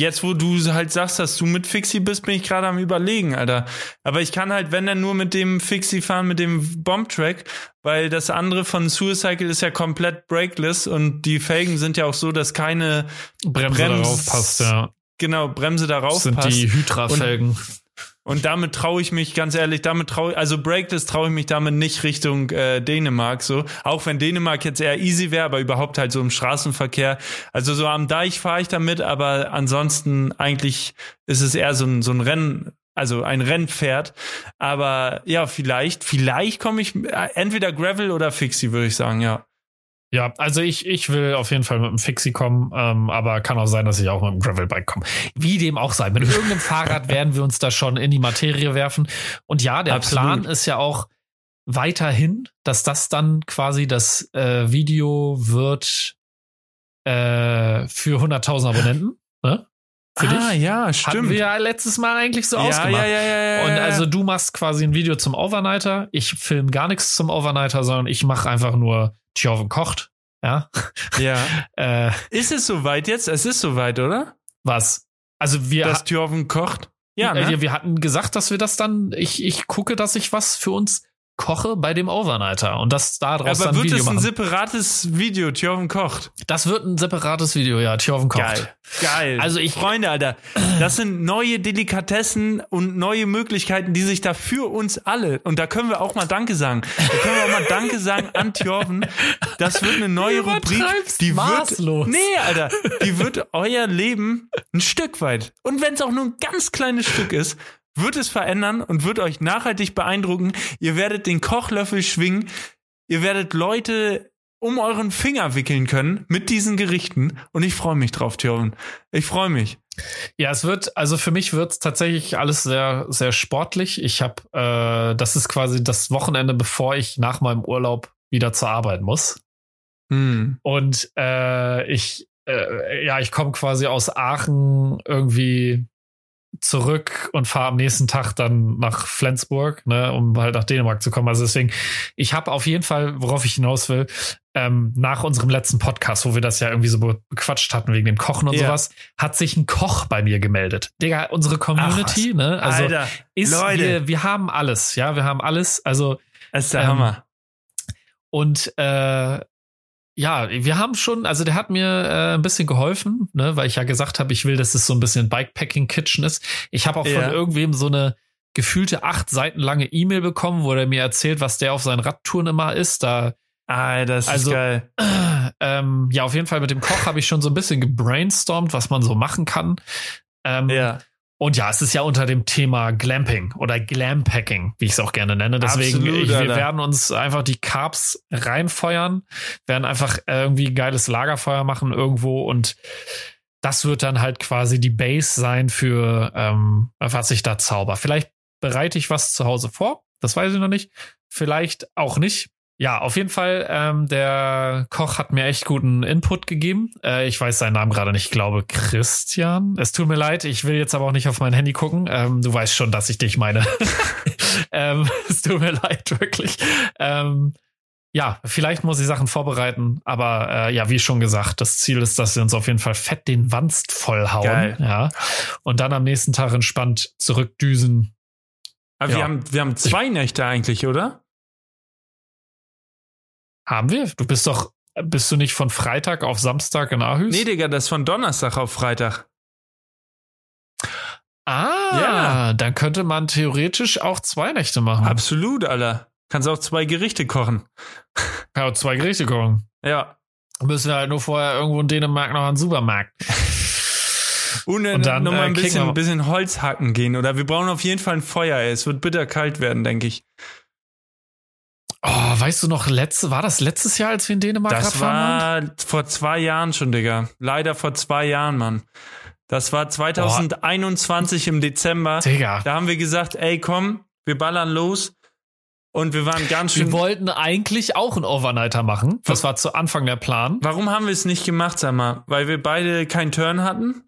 Jetzt, wo du halt sagst, dass du mit Fixie bist, bin ich gerade am überlegen, Alter. Aber ich kann halt, wenn dann nur mit dem Fixie fahren, mit dem Bombtrack, weil das andere von Suicycle ist ja komplett brakeless und die Felgen sind ja auch so, dass keine Bremse Brems darauf passt, ja. Genau, Bremse darauf sind passt. die Hydra-Felgen. Und damit traue ich mich, ganz ehrlich, damit traue ich, also Breakless traue ich mich damit nicht Richtung äh, Dänemark so. Auch wenn Dänemark jetzt eher easy wäre, aber überhaupt halt so im Straßenverkehr. Also so am Deich fahre ich damit, aber ansonsten eigentlich ist es eher so ein, so ein Rennen, also ein Rennpferd. Aber ja, vielleicht, vielleicht komme ich äh, entweder Gravel oder Fixie, würde ich sagen, ja. Ja, also ich, ich will auf jeden Fall mit dem Fixie kommen, ähm, aber kann auch sein, dass ich auch mit dem Gravelbike komme. Wie dem auch sei. Mit irgendeinem Fahrrad werden wir uns da schon in die Materie werfen. Und ja, der Absolut. Plan ist ja auch weiterhin, dass das dann quasi das äh, Video wird äh, für 100.000 Abonnenten. Ne? Für ah, dich? ja, stimmt. Hatten wir ja letztes Mal eigentlich so ja, ausgemacht. Ja, ja, ja, ja, Und also du machst quasi ein Video zum Overnighter. Ich film gar nichts zum Overnighter, sondern ich mache einfach nur Tjoven kocht. Ja. Ja. äh, ist es soweit jetzt? Es ist soweit, oder? Was? Also wir. Dass Tjoven kocht? Ja, ne? wir, wir hatten gesagt, dass wir das dann, ich, ich gucke, dass ich was für uns koche bei dem Overnighter und das da draus Aber dann wird Video es ein machen. separates Video, Tjoven kocht? Das wird ein separates Video, ja, Tjoven kocht. Geil. Geil. Also ich Freunde, Alter, das sind neue Delikatessen und neue Möglichkeiten, die sich da für uns alle und da können wir auch mal Danke sagen. Da können wir auch mal Danke sagen an Tjoven. Das wird eine neue Rubrik, die maßlos. wird Nee, Alter, die wird euer Leben ein Stück weit und wenn es auch nur ein ganz kleines Stück ist, wird es verändern und wird euch nachhaltig beeindrucken. Ihr werdet den Kochlöffel schwingen. Ihr werdet Leute um euren Finger wickeln können mit diesen Gerichten. Und ich freue mich drauf, Thürn. Ich freue mich. Ja, es wird, also für mich wird es tatsächlich alles sehr, sehr sportlich. Ich habe, äh, das ist quasi das Wochenende, bevor ich nach meinem Urlaub wieder zur Arbeit muss. Hm. Und äh, ich, äh, ja, ich komme quasi aus Aachen irgendwie zurück und fahre am nächsten Tag dann nach Flensburg, ne, um halt nach Dänemark zu kommen. Also deswegen, ich habe auf jeden Fall, worauf ich hinaus will, ähm, nach unserem letzten Podcast, wo wir das ja irgendwie so bequatscht hatten wegen dem Kochen und ja. sowas, hat sich ein Koch bei mir gemeldet. Digga, unsere Community, Ach, ne, also Alter, ist, Leute. Wir, wir haben alles, ja, wir haben alles, also das ist der ähm, Hammer. Und äh, ja, wir haben schon, also der hat mir äh, ein bisschen geholfen, ne, weil ich ja gesagt habe, ich will, dass es so ein bisschen Bikepacking Kitchen ist. Ich habe auch ja. von irgendwem so eine gefühlte acht Seiten lange E-Mail bekommen, wo er mir erzählt, was der auf seinen Radtouren immer ist. Da Ah, das also, ist geil. Ähm, ja, auf jeden Fall mit dem Koch habe ich schon so ein bisschen gebrainstormt, was man so machen kann. Ähm, ja. Und ja, es ist ja unter dem Thema Glamping oder Glampacking, wie ich es auch gerne nenne. Deswegen, Absolut, ich, wir werden uns einfach die Carbs reinfeuern, werden einfach irgendwie geiles Lagerfeuer machen irgendwo und das wird dann halt quasi die Base sein für ähm, was ich da zauber. Vielleicht bereite ich was zu Hause vor, das weiß ich noch nicht. Vielleicht auch nicht. Ja, auf jeden Fall, ähm, der Koch hat mir echt guten Input gegeben. Äh, ich weiß seinen Namen gerade nicht, ich glaube Christian. Es tut mir leid, ich will jetzt aber auch nicht auf mein Handy gucken. Ähm, du weißt schon, dass ich dich meine. ähm, es tut mir leid, wirklich. Ähm, ja, vielleicht muss ich Sachen vorbereiten, aber äh, ja, wie schon gesagt, das Ziel ist, dass wir uns auf jeden Fall fett den Wanst vollhauen. Geil. Ja. Und dann am nächsten Tag entspannt zurückdüsen. Aber ja. wir haben, wir haben zwei Nächte eigentlich, oder? Haben wir? Du bist doch, bist du nicht von Freitag auf Samstag in Aarhus? Nee, Digga, das ist von Donnerstag auf Freitag. Ah, ja. dann könnte man theoretisch auch zwei Nächte machen. Absolut, Alter. Kannst auch zwei Gerichte kochen. Ja, auch zwei Gerichte kochen. Ja. Müssen wir halt nur vorher irgendwo in Dänemark noch an den Supermarkt. Und, und dann nochmal ein äh, bisschen, bisschen Holz hacken gehen. Oder wir brauchen auf jeden Fall ein Feuer. Ey. Es wird bitter kalt werden, denke ich. Oh, weißt du noch, letzte, war das letztes Jahr, als wir in Dänemark Das war vor zwei Jahren schon, Digga. Leider vor zwei Jahren, Mann. Das war 2021 oh. im Dezember. Digga. Da haben wir gesagt, ey, komm, wir ballern los. Und wir waren ganz schön. Wir wollten eigentlich auch einen Overnighter machen. Das war zu Anfang der Plan. Warum haben wir es nicht gemacht, sag mal? Weil wir beide keinen Turn hatten?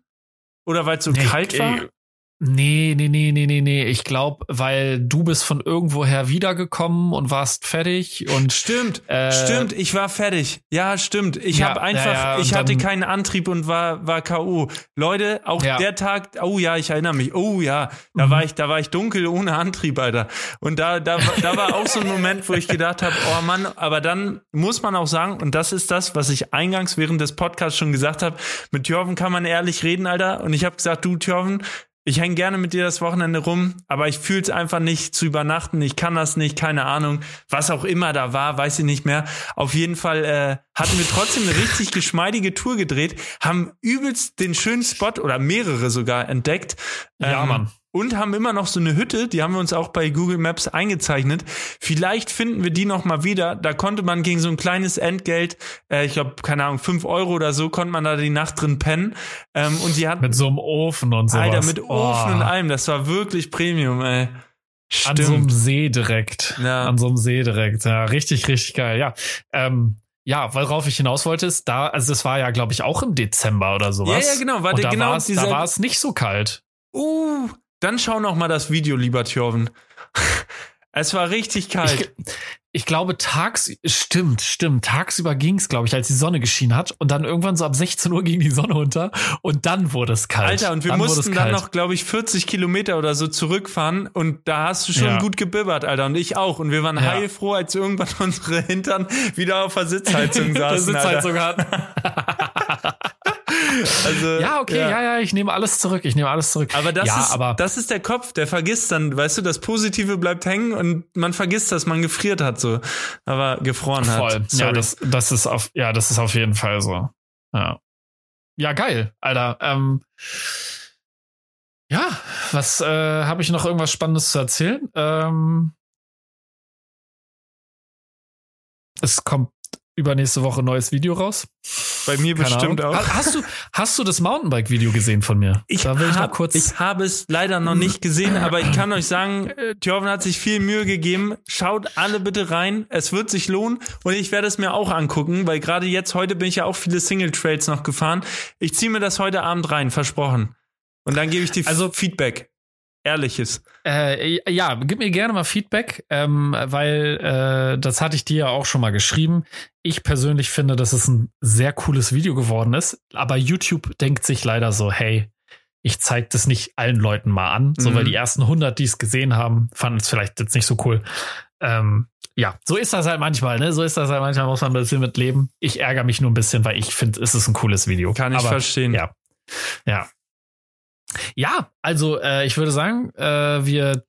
Oder weil es so nee, kalt war? Nee, nee, nee, nee, nee, nee. Ich glaube, weil du bist von irgendwoher wiedergekommen und warst fertig und stimmt, äh, stimmt. Ich war fertig. Ja, stimmt. Ich ja, habe einfach, ja, ja, ich hatte keinen Antrieb und war war KO. Leute, auch der Tag. Oh ja, ich erinnere mich. Oh ja, da mhm. war ich, da war ich dunkel ohne Antrieb, Alter. Und da da da war auch so ein Moment, wo ich gedacht habe, oh Mann. Aber dann muss man auch sagen, und das ist das, was ich eingangs während des Podcasts schon gesagt habe. Mit Jörven kann man ehrlich reden, Alter. Und ich habe gesagt, du Jörven, ich hänge gerne mit dir das Wochenende rum, aber ich fühle es einfach nicht zu übernachten. Ich kann das nicht, keine Ahnung. Was auch immer da war, weiß ich nicht mehr. Auf jeden Fall äh, hatten wir trotzdem eine richtig geschmeidige Tour gedreht, haben übelst den schönen Spot oder mehrere sogar entdeckt. Ja, ähm, Mann und haben immer noch so eine Hütte, die haben wir uns auch bei Google Maps eingezeichnet. Vielleicht finden wir die noch mal wieder. Da konnte man gegen so ein kleines Entgelt, äh, ich glaube, keine Ahnung, fünf Euro oder so, konnte man da die Nacht drin pennen. Ähm, und die hat mit so einem Ofen und so. Alter, mit oh. Ofen und allem. Das war wirklich Premium, ey. Stimmt. An so einem See direkt. Ja. An so einem See direkt. Ja, richtig, richtig geil. Ja. Ähm, ja, worauf ich hinaus wollte, ist da, also das war ja, glaube ich, auch im Dezember oder sowas. Ja, ja, genau. War und da genau da war es nicht so kalt. Uh, dann schau noch mal das Video, lieber Thjörven. es war richtig kalt. Ich, ich glaube, tags, stimmt, stimmt. Tagsüber ging es, glaube ich, als die Sonne geschienen hat. Und dann irgendwann so ab 16 Uhr ging die Sonne unter. Und dann wurde es kalt. Alter, und wir dann mussten dann noch, glaube ich, 40 Kilometer oder so zurückfahren. Und da hast du schon ja. gut gebibbert, Alter. Und ich auch. Und wir waren ja. heilfroh, als irgendwann unsere Hintern wieder auf der Sitzheizung saßen. der Sitzheizung hatten. Also, ja, okay, ja. ja, ja, ich nehme alles zurück. Ich nehme alles zurück. Aber das, ja, ist, aber das ist der Kopf, der vergisst dann, weißt du, das Positive bleibt hängen und man vergisst, dass man gefriert hat, so. Aber gefroren Voll. hat. Sorry. Ja, das, das ist auf, ja, das ist auf jeden Fall so. Ja. Ja, geil, Alter. Ähm, ja, was äh, habe ich noch irgendwas Spannendes zu erzählen? Ähm, es kommt übernächste Woche ein neues Video raus. Bei mir Keine bestimmt Ahnung. auch. Hast du, hast du das Mountainbike-Video gesehen von mir? Ich, da will ich, hab, kurz ich habe es leider noch nicht gesehen, aber ich kann euch sagen, Thjörven hat sich viel Mühe gegeben. Schaut alle bitte rein. Es wird sich lohnen und ich werde es mir auch angucken, weil gerade jetzt, heute bin ich ja auch viele Single-Trails noch gefahren. Ich ziehe mir das heute Abend rein, versprochen. Und dann gebe ich dir also, Feedback. Ehrliches. Äh, ja, gib mir gerne mal Feedback, ähm, weil äh, das hatte ich dir ja auch schon mal geschrieben. Ich persönlich finde, dass es ein sehr cooles Video geworden ist, aber YouTube denkt sich leider so, hey, ich zeige das nicht allen Leuten mal an, mhm. so weil die ersten 100, die es gesehen haben, fanden es vielleicht jetzt nicht so cool. Ähm, ja, so ist das halt manchmal, ne? So ist das halt manchmal, muss man ein bisschen mit leben. Ich ärgere mich nur ein bisschen, weil ich finde, es ist ein cooles Video. Kann ich aber, verstehen. Ja. Ja, ja, also äh, ich würde sagen, äh, wir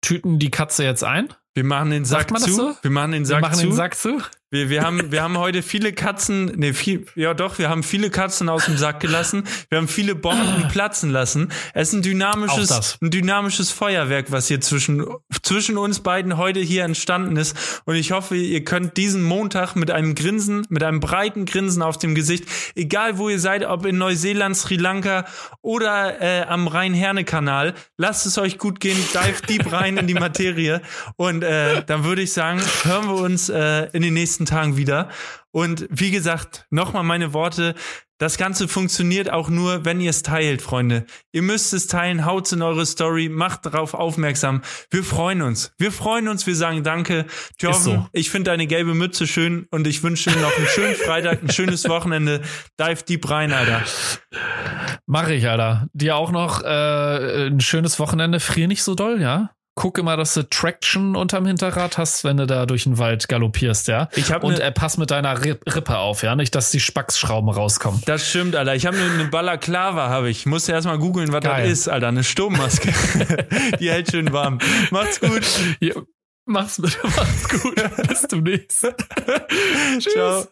tüten die Katze jetzt ein. Wir machen den Sack zu. So? Wir machen den Sack wir machen zu. Den Sack zu. Wir, wir, haben, wir haben heute viele Katzen, nee, viel, ja doch, wir haben viele Katzen aus dem Sack gelassen. Wir haben viele Bomben platzen lassen. Es ist ein dynamisches, ein dynamisches Feuerwerk, was hier zwischen, zwischen uns beiden heute hier entstanden ist. Und ich hoffe, ihr könnt diesen Montag mit einem Grinsen, mit einem breiten Grinsen auf dem Gesicht, egal wo ihr seid, ob in Neuseeland, Sri Lanka oder äh, am Rhein-Herne-Kanal, lasst es euch gut gehen, dive deep rein in die Materie. Und äh, dann würde ich sagen, hören wir uns äh, in den nächsten nächsten Tagen wieder. Und wie gesagt, nochmal meine Worte. Das Ganze funktioniert auch nur, wenn ihr es teilt, Freunde. Ihr müsst es teilen, haut in eure Story, macht darauf aufmerksam. Wir freuen uns. Wir freuen uns, wir sagen Danke. Jorven, so. ich finde deine gelbe Mütze schön und ich wünsche dir noch einen schönen Freitag, ein schönes Wochenende. Dive deep rein, Alter. Mach ich, Alter. Dir auch noch äh, ein schönes Wochenende. Frier nicht so doll, ja? Guck immer, dass du Traction unterm Hinterrad hast, wenn du da durch den Wald galoppierst, ja. Ich hab Und ne, äh, pass mit deiner Rippe auf, ja, nicht, dass die Spacksschrauben rauskommen. Das stimmt, Alter. Ich habe eine ne Balaklava, habe ich. Musste erst mal googeln, was Geil. das ist, Alter. Eine Sturmmaske. die hält schön warm. Macht's gut. Ja, mach's bitte, macht's gut. Bis zum nächsten. Tschüss. Ciao.